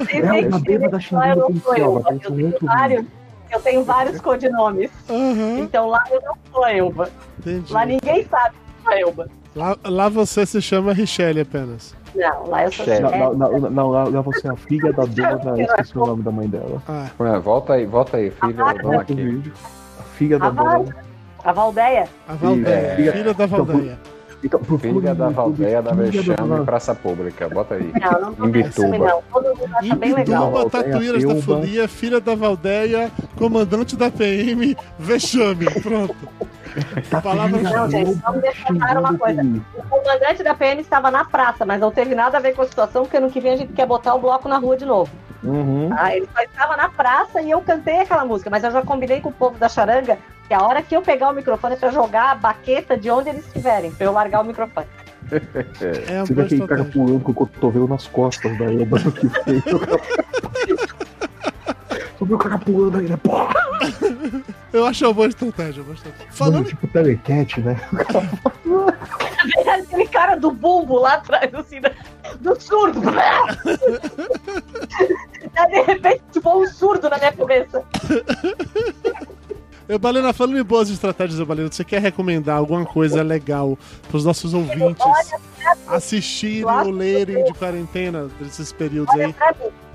É que bêbada xingando policial, Elba. um tenho outro vários, eu tenho vários codinomes. Aham, Então lá eu não sou Elba. entendi. Lá ninguém sabe que sou Elba. Lá, lá você se chama Richelle apenas. Não, lá eu sou Chefe. Não, não, não, não, lá- você é a filha da dona, esqueci o nome da mãe dela. Ah, Ah, Volta aí, volta aí, filha da dona Volta o aqui. vídeo. A filha da dona. A Valdeia. a Valdeia. Filha- Filha da Valdeia. Então, Filha da no Valdeia da Vexame Praça Pública. Bota aí. Não, não tô Em pensando, Bituba. não. Todo mundo acha bem legal. Imbituba, Tatuíras da. Folia, filha da Valdeia, comandante da PM, vexame. Pronto. Tá Palavra filha Não, da gente, vamos deixar claro uma coisa. o comandante da PM estava na praça, mas não teve nada a ver com a situação, porque ano que vem a gente quer botar o bloco na rua de novo. Uhum. Ah, ele só estava na praça e eu cantei aquela música, mas eu já combinei com o povo da charanga que a hora que eu pegar o microfone é pra jogar a baqueta de onde eles estiverem, pra eu largar o microfone. É Você vê aquele cara pulando com o cotovelo nas costas da Elba que fez. O cara pulando aí, né? Pô! Eu acho uma boa estratégia. Uma boa estratégia. Mano, Falando tipo telecat, né? Aquele cara do bumbo lá atrás, assim, né? do surdo. Aí, de repente, tipo, um surdo na minha cabeça. Eu, Balena, falando em boas estratégias, Balena, você quer recomendar alguma coisa legal pros nossos ouvintes assistirem ou lerem de quarentena nesses períodos aí?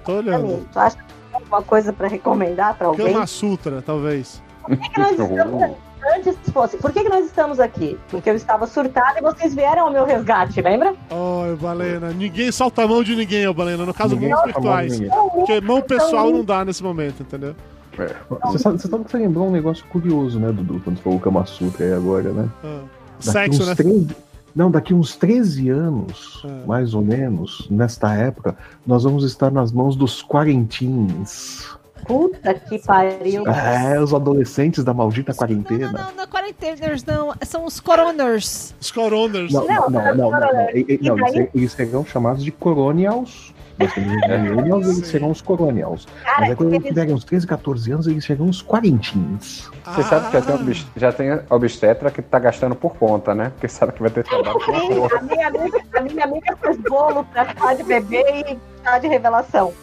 Tô olhando. Tu acha que alguma coisa pra recomendar pra alguém? Kama Sutra, talvez. Por que, que nós estamos aqui? Antes fosse, por que, que nós estamos aqui? Porque eu estava surtada e vocês vieram ao meu resgate, lembra? Oi, Balena. Ninguém solta a mão de ninguém, ô Balena. No caso, Ninguém virtuais. Porque mão pessoal não dá nesse momento, entendeu? Você sabe, você sabe que você lembrou um negócio curioso, né, Dudu? Quando você falou Kama Sutra aí agora, né? Ah. Daqui Sexo, né? 13 Não, daqui uns 13 anos, É. mais ou menos, nesta época, nós vamos estar nas mãos dos quarentins. Puta que pariu. É, os adolescentes da maldita Não, quarentena. não, não, não, quarenteners não. São os coroners. Os coroners. Não, não, não, não, não, não. Não, eles, eles serão chamados de coronials. Nós temos os millennials, eles serão os coronials. Cara, Mas aí quando eles tiverem uns 13, 14 anos, eles serão os quarentins. Você sabe que já tem, obs- já tem obstetra que tá gastando por conta, né? Porque sabe que vai ter trabalho com a Sim, porra. a minha amiga, a minha amiga fez bolo pra chá de bebê e chá de revelação.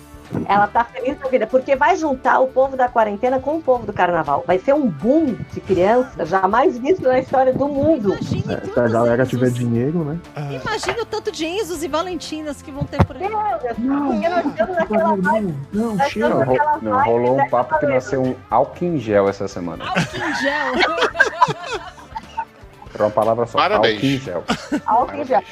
Ela tá feliz da vida, porque vai juntar o povo da quarentena com o povo do carnaval. Vai ser um boom de criança jamais visto na história do mundo. Imagine É, se a galera tiver dinheiro, né? Ah, Imagina o tanto de Enzos e Valentinas que vão ter por aí. Meu Deus, porque nós estamos naquela vibe. Não, não, Não, ro- naquela não, vibe rolou um papo que nasceu um álcool em gel essa semana. Álcool em gel. Era uma palavra só. Parabéns. Álcool em gel. Álcool em gel.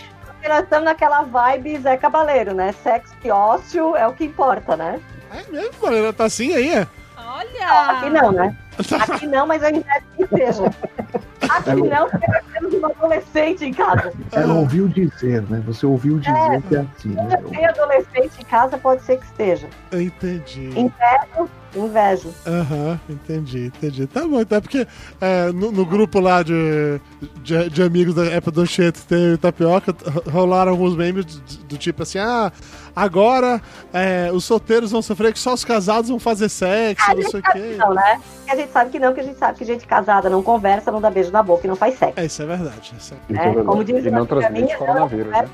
Porque nós estamos naquela vibe Zé Cabaleiro, né? Sexo e ócio é o que importa, né? É mesmo, Balena? Tá assim aí, é? Olha! Aqui não, né? Aqui não, mas a gente quer que seja. Aqui não, porque nós temos uma adolescente em casa. Ela ouviu dizer, né? Você ouviu dizer que é assim, né? Tem adolescente em casa, pode ser que esteja. Entendi. Invejo, invejo. Aham, entendi, entendi. Tá bom, até porque é, no, no grupo lá de, de, de amigos da época do Cheto tem o Tapioca, ro- rolaram alguns memes do, do tipo assim, ah, agora é, os solteiros vão sofrer que só os casados vão fazer sexo, A não sei o quê. que não, né? A gente sabe que não, porque a gente sabe que gente casada não conversa, não dá beijo na boca e não faz sexo. É, isso é verdade. Isso é, Isso é verdade. Como diz E não transmite minha, coronavírus, né?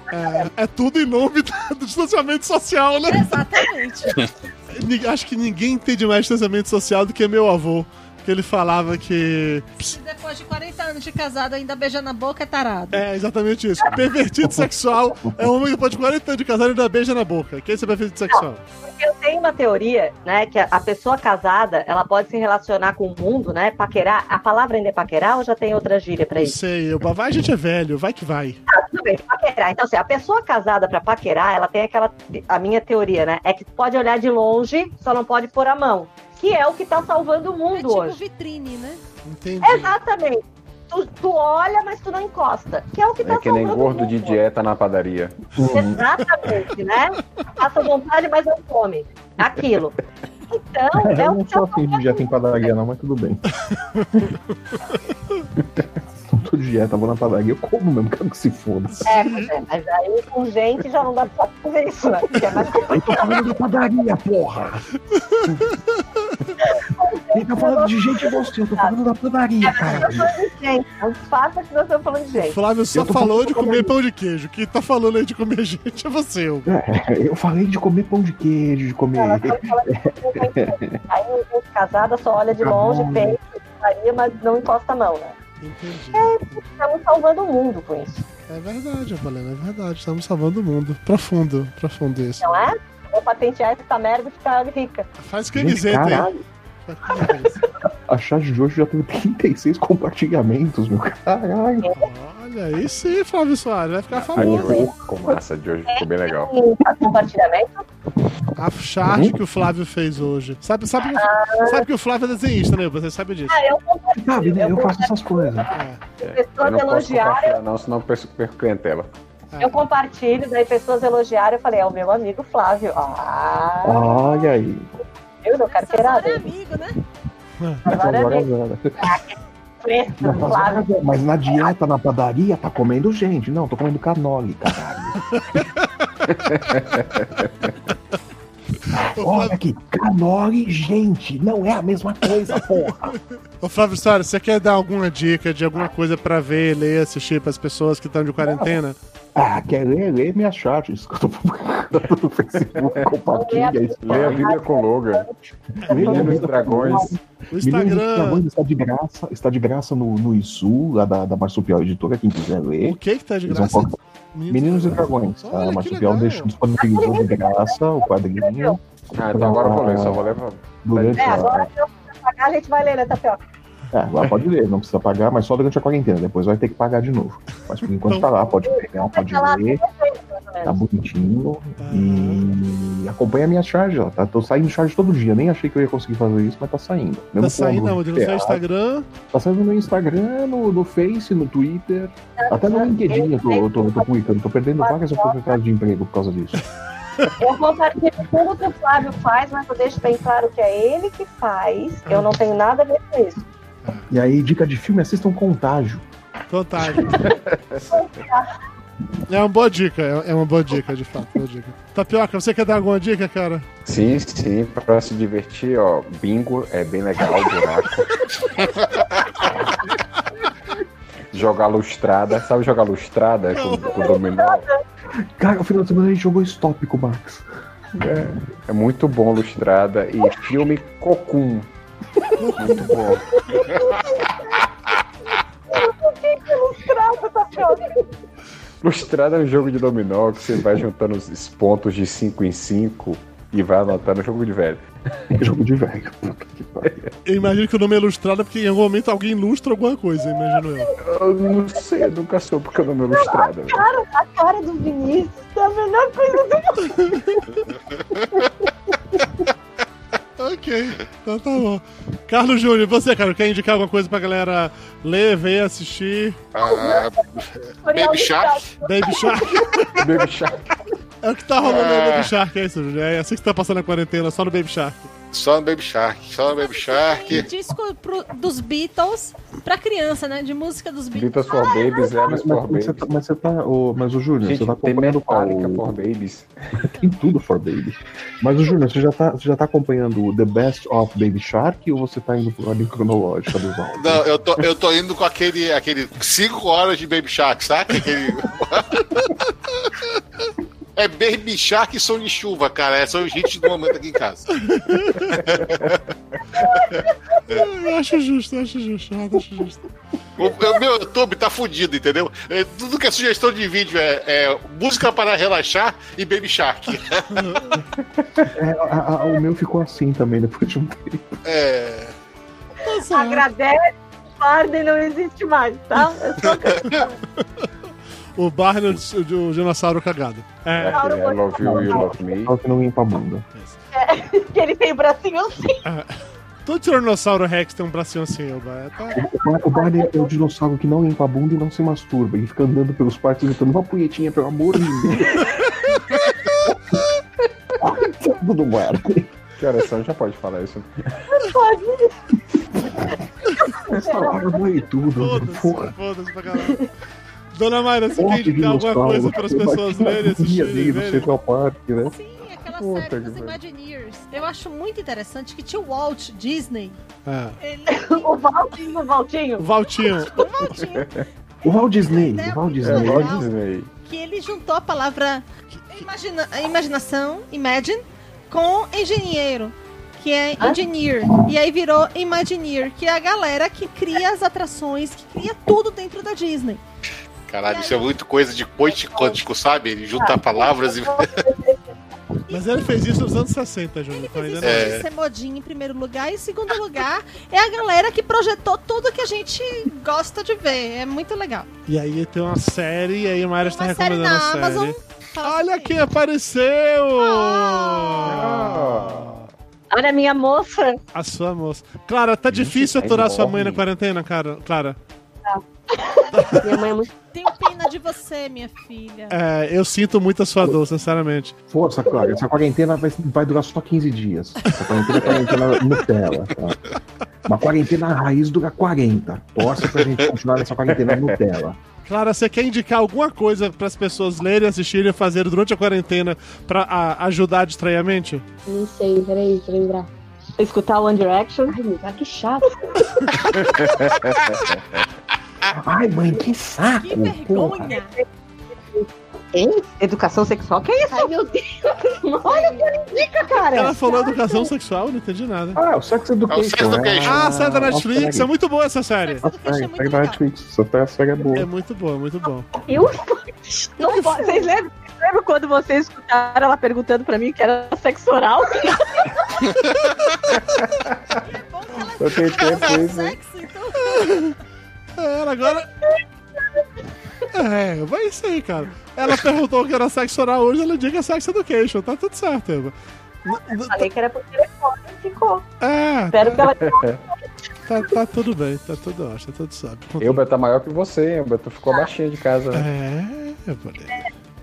é, é tudo em nome do distanciamento social, né? Exatamente. Acho que ninguém entende mais distanciamento social do que meu avô. Que ele falava que. Depois de 40 anos de casado ainda beija na boca, é tarado. É exatamente isso. Pervertido sexual é um homem que depois de 40 anos de casado ainda beija na boca. Quem é esse pervertido sexual? Porque eu tenho uma teoria, né, que a pessoa casada, ela pode se relacionar com o mundo, né, paquerar. A palavra ainda é paquerar ou já tem outra gíria pra Não isso? sei, eu, vai, a gente é velho, vai que vai. Ah, tudo bem, paquerar. Então, assim, a pessoa casada pra paquerar, ela tem aquela. A minha teoria, né, é que pode olhar de longe, só não pode pôr a mão. Que é o que tá salvando o É mundo tipo hoje. vitrine, né? Entendi. Exatamente. Tu, tu olha, mas tu não encosta. Que é o que tá É que nem gordo de dieta na padaria. Exatamente, né? Faça vontade, mas não come. Aquilo. Então, é Eu o não que tá sou afim de dieta em padaria, não, mas tudo bem. Não tô de dieta, vou na padaria, eu como mesmo, quero que se foda. É, mas, é, mas aí com gente já não dá pra fazer isso, né? Porque é mais Eu tô falando da padaria, porra! Quem tá falando de gente é você, eu tô falando da padaria, cara. gente. Não disfarça que nós estamos falando de O gente. Flávio só Eu falou de comer pão de queijo. Quem tá falando aí de comer gente é você. ô. É, eu falei de comer pão de queijo, de comer. Ela tá de gente. Aí gente casada só olha de longe, pensa, mas não encosta a mão, né? Entendi. Estamos salvando o mundo com isso, É verdade, Valena, é verdade. Estamos salvando o mundo. Profundo, profundo isso. não é? Vou patentear essa merda e ficar rica. Faz camiseta aí. a chat de hoje já teve 36 compartilhamentos, meu caralho. Olha, aí sim, Flávio Soares. Vai ficar famoso. hoje ficou massa, de hoje ficou bem legal. E faz compartilhamento. A charte que o Flávio fez hoje. Sabe, sabe, sabe que o Flávio é desenhista, né? Você sabe disso. Ah, eu compartilho. Sabe, né? Eu eu, faço essas coisas. É, Eu pessoas não posso elogiaram, não, senão perco perco clientela. é. eu compartilho, daí pessoas elogiaram, eu falei, é o meu amigo Flávio. Ah, Olha aí. eu Nessas carteirada. horas é amigo, né? Agora Agora, é agora. Mas, Flávio. mas na dieta, na padaria, tá comendo gente. Não, tô comendo canole, caralho. Olha aqui, canole, gente. Não é a mesma coisa, porra. Ô Flávio Soares, você quer dar alguma dica de alguma coisa pra ver, ler, assistir pras pessoas que estão de quarentena? Ah, quer ler? Lê minhas charts. que eu tô publicando no Facebook. Compartilha isso. Lê a Bíblia com Logan. Lê Menino dos a- Dragões. O Instagram. está de graça, está de graça no, no ISU, lá da, da Marsupial Editora, quem quiser ler. O que que tá de graça? Meninos e Dragões. Tá? A Marsupial disponibilizou de graça o quadrinho. Ah, então agora eu vou ler, só vou ler pra... É, agora se eu pagar, a gente vai ler, né, Tapioca? É, lá pode ler, não precisa pagar, mas só durante a quarentena. Depois vai ter que pagar de novo. Mas por enquanto tá lá, pode pegar, pode Tá ler. Tá bonitinho. E acompanha a minha charge, ó. Tá, tô saindo charge todo dia. Nem achei que eu ia conseguir fazer isso, mas tá saindo. Mesmo Tá saindo o aonde? No seu. Instagram? Tá saindo no Instagram, no, no Face, no Twitter. Até no LinkedIn eu tô, eu tô, eu tô publicando. Tô perdendo várias oportunidades de emprego por causa disso. Eu compartilho tudo que o Flávio faz, mas eu deixo bem claro que é ele que faz. Eu não tenho nada a ver com isso. E aí, dica de filme, assistam Contágio. Contágio. É uma boa dica, é é uma boa dica, de fato. Boa dica. Tapioca, você quer dar alguma dica, cara? Sim, sim, pra se divertir, ó, bingo é bem legal, buraco. jogar lustrada, sabe jogar lustrada com, com dominó? Cara, no final de semana a gente jogou stop com o Max. É, é muito bom lustrada e filme Cocum. Muito bom. Ilustrado, Tapioca. Lustrada é um jogo de dominó que você vai juntando os pontos de 5 em 5 e vai anotando jogo de velho. jogo de velho. Puta que pariu. Eu imagino que o nome é ilustrado porque em algum momento alguém ilustra alguma coisa, imagino eu. Eu não sei, eu nunca soube porque o nome é lustrada. velho. Cara, a cara do Vinícius tá a melhor coisa do mundo. Ok, então tá bom. Carlos Júnior, você, cara, quer indicar alguma coisa pra galera ler, ver, assistir? Ah, Baby Shark. Baby Shark. Baby Shark. É o que tá rolando aí, Ah. Baby Shark, é isso, Júnior. É assim que você tá passando a quarentena, só no Baby Shark. Só no Baby Shark. Só no Baby Shark. Disco pro- dos Beatles pra criança, né? De música dos Beatles. Beatles for Babies, Elvis Mas, for mas, Babies. você tá, mas você tá. ô, mas o Júnior, Gente, você tá tem? Metallica for Babies. Tem tudo for Baby. Mas o Júnior, você já tá, você já tá acompanhando o The Best of Baby Shark ou você tá indo por ordem cronológica dos álbuns? Não, eu tô, eu tô indo com aquele, aquele 5 horas de Baby Shark, sabe? Aquele... É Baby Shark e som de chuva, cara. É, são os hits do momento aqui em casa. Eu acho justo, eu acho justo, eu acho justo. O, meu YouTube tá fudido, entendeu? É, tudo que é sugestão de vídeo é, é música para relaxar e Baby Shark. É, a- a- o meu ficou assim também depois de um tempo. É. Agradece, Barney não existe mais, tá? Eu só O Barney, o, o dinossauro cagado. É É, aquele I Love You, You Love Me. Só que não limpa a bunda. que ele tem bracinho assim. todo Tiranossauro Rex tem um bracinho assim, o Barney. Tá... O Bar- O Barney é o dinossauro que não limpa a bunda e não se masturba. Ele fica andando pelos parques gritando uma punhetinha, pelo amor de Deus. Tudo do Barney. Que horas são? Já pode falar isso. Pode. Essa arma e tudo. Foda-se, foda-se pra caralho. Dona Mayra, você quer indicar alguma coisa para as pessoas agonia assistirem, verem? Central Park, né? Sim, aquela Puta série dos. Imagineers. Eu acho muito interessante que tinha o Walt Disney. É. Ele O Valtinho, o Valtinho. O Valtinho. o Valtinho, O Walt Disney. Né? O Walt É, Disney. Walt Disney. que ele juntou a palavra imagina, imaginação, imagine, com engenheiro, que é engineer. E aí virou Imagineer, que é a galera que cria as atrações, que cria tudo dentro da Disney. Caralho, isso é muito coisa de coach quântico, sabe? Ele junta palavras e. Mas ele fez isso nos anos 60, Júnior. Então Fez ainda isso não. É. de ser modinha em primeiro lugar. E em segundo lugar, é a galera que projetou tudo que a gente gosta de ver. É muito legal. E aí tem uma série, e aí a Mayra está Uma série recomendando na a série. Amazon. Olha sobre quem apareceu! Ah. Olha a minha moça. A sua moça. Clara, tá difícil é aturar sua mãe na quarentena, cara? Clara? Minha mãe é muito. Tenho pena de você, minha filha. É, eu sinto muito a sua dor, sinceramente. Força, Clara. Essa quarentena vai, vai durar só 15 dias. Essa quarentena é quarentena Nutella. Tá? Uma quarentena raiz dura 40. Torce pra gente continuar nessa quarentena Nutella. Clara, você quer indicar alguma coisa para as pessoas lerem, assistirem e fazerem durante a quarentena pra a- ajudar a distrair a mente? Não sei, peraí, deixa eu lembrar. Escutar One Direction. Ai, meu, que chato. Ai, mãe, que saco! Que vergonha! Quem? Educação sexual? Que isso? Ai, meu Deus. Olha o que ele indica, cara. Ela falou educação sexual, não entendi nada. Ah, o Sex Education. É o Sex Education. Ah, série da Netflix, é muito boa essa série. A série, série da Netflix. Essa série é boa. É muito boa, muito bom. E o... Não. Vocês lembram? Lembra quando vocês escutaram ela perguntando pra mim que era sexo oral? Eu tenho tempo isso. Sexo, então. É, Ela agora. É, vai isso aí, cara. Ela perguntou que era sexo oral hoje, ela diga sex education, tá tudo certo, Eva. N- n- Falei que era por telefone e ficou. É, Espero que ela. tá, tá tudo bem, tá tudo ótimo, tá tudo sabe. Elba tá maior que você, Elba. Tu ficou baixinha de casa, né? É, eu falei.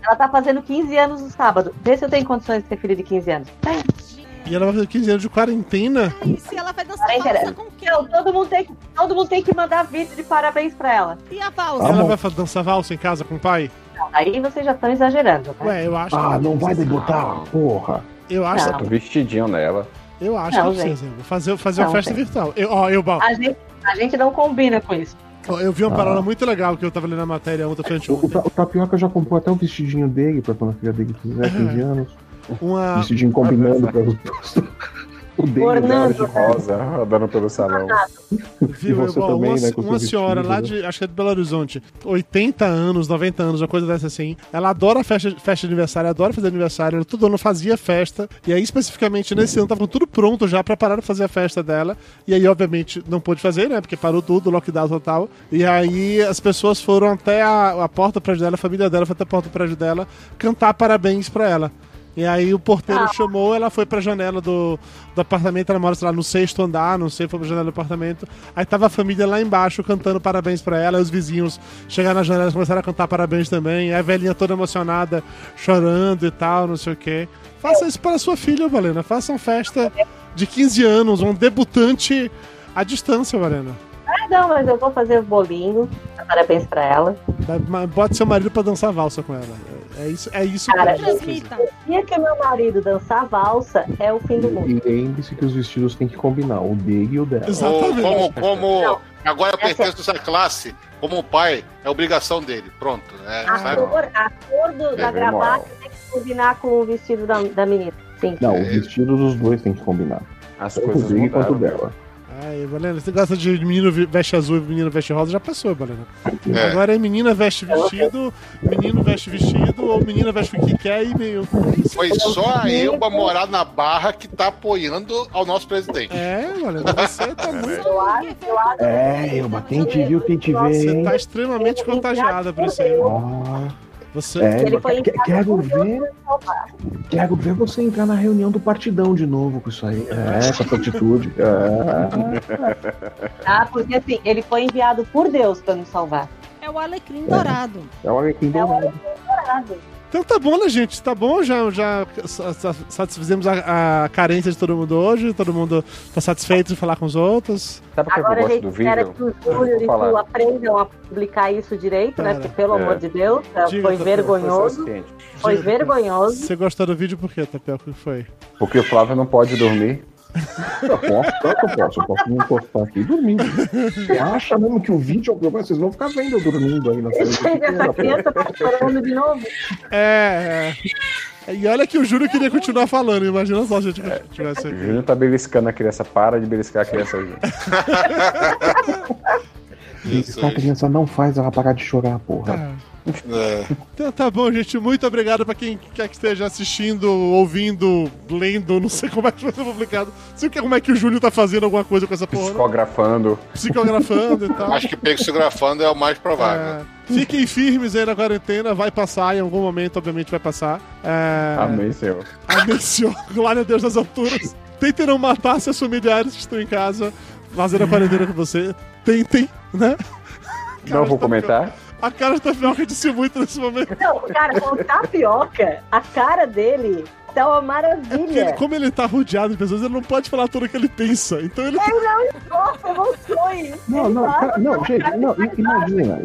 Ela tá fazendo 15 anos no sábado. Vê se eu tenho condições de ter filho de 15 anos. E ela vai fazer 15 anos de quarentena. E se ela vai dançar Parece- valsa com quem? Não, todo mundo, tem que, todo mundo tem que mandar vídeo de parabéns pra ela. E a valsa? ela bom. vai dançar valsa em casa com o pai? Não, aí vocês já estão exagerando. Né? Ué, eu acho. Ah, que não vai debutar, porra. Eu acho, Não. Um vestidinho nela. eu acho Não, que precisa. Vou fazer, fazer Não, uma festa gente. virtual. Eu, ó, eu, Bal, A, gente, a gente não combina com isso. eu vi uma Ah. parada muito legal que eu tava lendo na matéria ontem, frente O, o, o Tapioca já comprou até o vestidinho dele pra quando a filha dele fizer 15 anos. Uma, Vestidinho combinando para os dois. O dele o dela de rosa. Rosa, rodando pelo salão. Viu, você igual, também, uma, né, com uma senhora vestido, lá né? de, acho que é de Belo Horizonte, 80 anos, 90 anos, uma coisa dessa assim. Ela adora festa, festa de aniversário, adora fazer aniversário, ela todo ano fazia festa. E aí, especificamente nesse ano, tava tudo pronto já pra parar de fazer a festa dela. E aí, obviamente, não pôde fazer, né? Porque parou tudo, lockdown total. E aí, as pessoas foram até a, a porta do prédio dela, a família dela foi até a porta do prédio dela, cantar parabéns pra ela. E aí o porteiro chamou, ela foi pra janela do, do apartamento, ela mora, sei lá, no sexto andar, não sei, foi pra janela do apartamento. Aí tava a família lá embaixo cantando parabéns pra ela, e os vizinhos chegaram na janela e começaram a cantar parabéns também. Aí a velhinha toda emocionada, chorando e tal, não sei o quê. Faça isso para sua filha, Valena. Faça uma festa de 15 anos, um debutante à distância, Valena. Ah, não, mas eu vou fazer o bolinho. Parabéns pra ela. Bote seu marido pra dançar valsa com ela. É isso, é isso que Cara. O dia que meu marido dançar valsa é o fim do mundo. E lembre-se que os vestidos têm que combinar, o dele e o dela. Ou Exatamente. como, como Não. agora eu pertenço a essa classe, como pai, é obrigação dele. Pronto. É, A sabe? cor, a cor do- da Dever gravata moral. tem que combinar com o vestido da, da menina. Sim. Não, o vestido dos dois tem que combinar. As Tanto o coisas dele quanto dela. Ai, Valena, você gosta de menino veste azul e menino veste rosa? Já passou, Valena. É. Agora é menina veste vestido, menino veste vestido, ou menina veste o que quer e meio. Foi só a Elba morar na barra que tá apoiando ao nosso presidente. É, Valena, você tá muito. Eu acho. É, Elba, quem te viu, quem te vê, Você tá extremamente contagiada por isso aí. Ah, Você. é, Ele Elba, foi que- enviado quero por ver, quero ver você entrar na reunião do partidão de novo com isso aí. É, com essa atitude. É. Ah, porque assim, ele foi enviado por Deus pra nos salvar. É o alecrim dourado. É o Alecrim Dourado. Então tá bom, né, gente? Tá bom, já, já sa- sa- satisfizemos a, a carência de todo mundo hoje, todo mundo tá satisfeito de falar com os outros. Sabe por que eu Agora a gosto gente do vídeo? que o Júlio e tu aprendam a publicar isso direito, né? Pera. Porque, pelo É. amor de Deus, Diga, foi vergonhoso. Foi Foi vergonhoso. Você gostou do vídeo por quê, Tapioca? O que foi? Porque o Flávio não pode dormir. Eu posso, claro que eu posso. Eu posso me encostar aqui dormindo. Você acha mesmo que o vídeo é o problema? Vocês vão ficar vendo eu dormindo aí na frente. Essa criança tá chorando de novo. É, é. E olha que o Júlio queria continuar falando, imagina só se a gente tivesse O aqui. Júnior tá beliscando a criança. Para de beliscar a criança. Isso Essa aí. criança não faz ela parar de chorar, porra. Ah. É. Então tá bom, gente. Muito obrigado pra quem quer que esteja assistindo, ouvindo, lendo. Não sei como é que vai ser publicado. Não sei como é que o Júlio tá fazendo alguma coisa com essa porra. né? Psicografando. Psicografando e tal. Acho que psicografando é o mais provável. É, fiquem firmes aí na quarentena, vai passar, em algum momento, obviamente, vai passar. É, Amém, Senhor. Amém, Senhor. Glória a Deus nas alturas. Tentem não matar seus familiares que estão em casa, fazendo a quarentena com você. Tentem, né? Não vou comentar. A cara da Tapioca disse muito nesse momento. Não, cara, o tapioca, a cara dele Tá uma É porque ele- maravilha. como ele tá rodeado de pessoas, ele não pode falar tudo o que ele pensa. Então ele. Eu não esforço emoções. Não, não, cara, não, gente, não, imagina,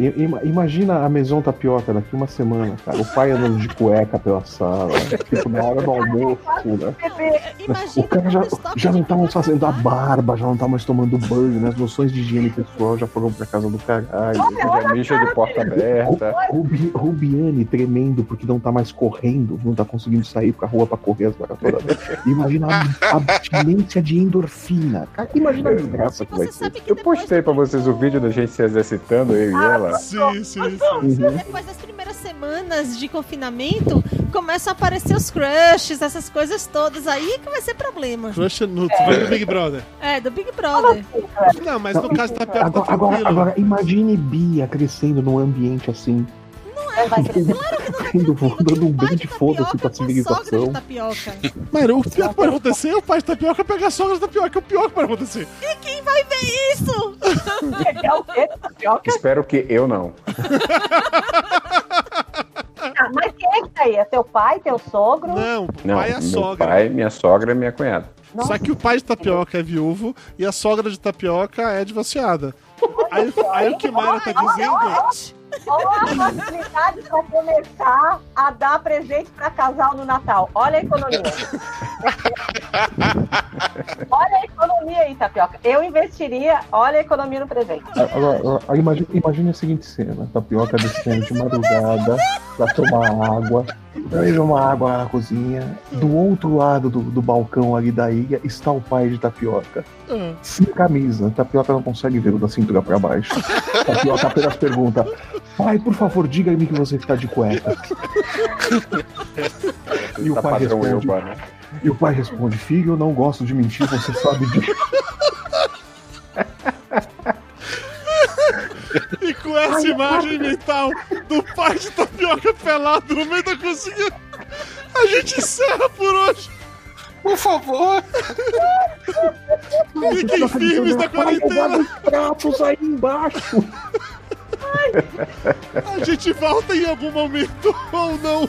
imagina a Maison Tapioca daqui uma semana, cara. O pai andando de cueca pela sala, tipo, na hora do almoço, né? Imagina O cara já, já não estavam caixa fazendo a barba, já não estavam mais tomando banho, né? As noções de higiene pessoal já foram pra casa do caralho. Já mija de porta aberta. Rubi, Rubiane tremendo porque não tá mais correndo, não tá conseguindo sair pra rua pra correr as maratonas. Imagina a abstinência de endorfina. Cara, imagina a desgraça que vai ser. que Eu postei pra vocês o vídeo da gente se exercitando, eu e ela. Sim, sim, sim. Uhum. Depois das primeiras semanas de confinamento, começam a aparecer os crushes, essas coisas todas aí que vai ser problema. Crush no vai do Big Brother. É, do Big Brother. Não, mas no caso da tá Agora, agora, tranquilo. agora, imagine Bia crescendo num ambiente assim. Vai crescer. Indo, dando um Pai bem de foda-se pra tapioca com a sogra de civilização. tapioca. Mano, o pior que pode acontecer é o pai de tapioca pegar a sogra de tapioca. É o pior que pode acontecer. Quem vai ver isso? É o quê? Tapioca? Espero que eu não. Ah, Mas quem é que tá aí? É teu pai, teu sogro? Não, o Não, pai é a meu sogra. pai, minha sogra e minha cunhada. Só que o pai de tapioca é viúvo e a sogra de tapioca é divorciada. Aí, aí o que Mayra tá dizendo. Olha a facilidade para começar a dar presente para casal no Natal. Olha a economia. olha a economia aí, Tapioca. Eu investiria, olha a economia no presente. Agora, agora, imagine, a seguinte cena: tapioca descendo de madrugada pra tomar água. Veja uma água na cozinha. Do outro lado do, do balcão ali da ilha está o pai de tapioca. Ah, Sem camisa. Tapioca não consegue ver o da cintura pra baixo. Tapioca apenas pergunta: Pai, por favor, diga-me que você está de cueca. E o tá pai responde- né? E o pai responde: Filho, eu não gosto de mentir, você sabe disso. E com essa imagem mental do pai de tapioca pelado no meio da cozinha, a gente encerra por hoje. Por favor. Fiquem firmes na quarentena. os pratos aí embaixo. A gente volta em algum momento ou não.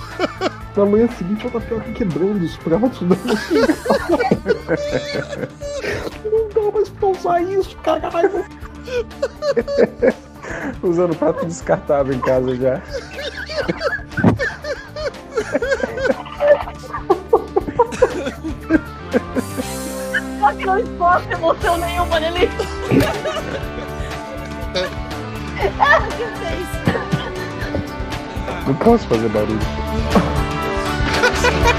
Na manhã seguinte, a tapioca quebrando os pratos. Não, não dá mais pra usar isso, caralho. Usando prato descartável em casa já. Só que não exposta emoção nenhuma nele. Ah, fez? Não posso fazer barulho.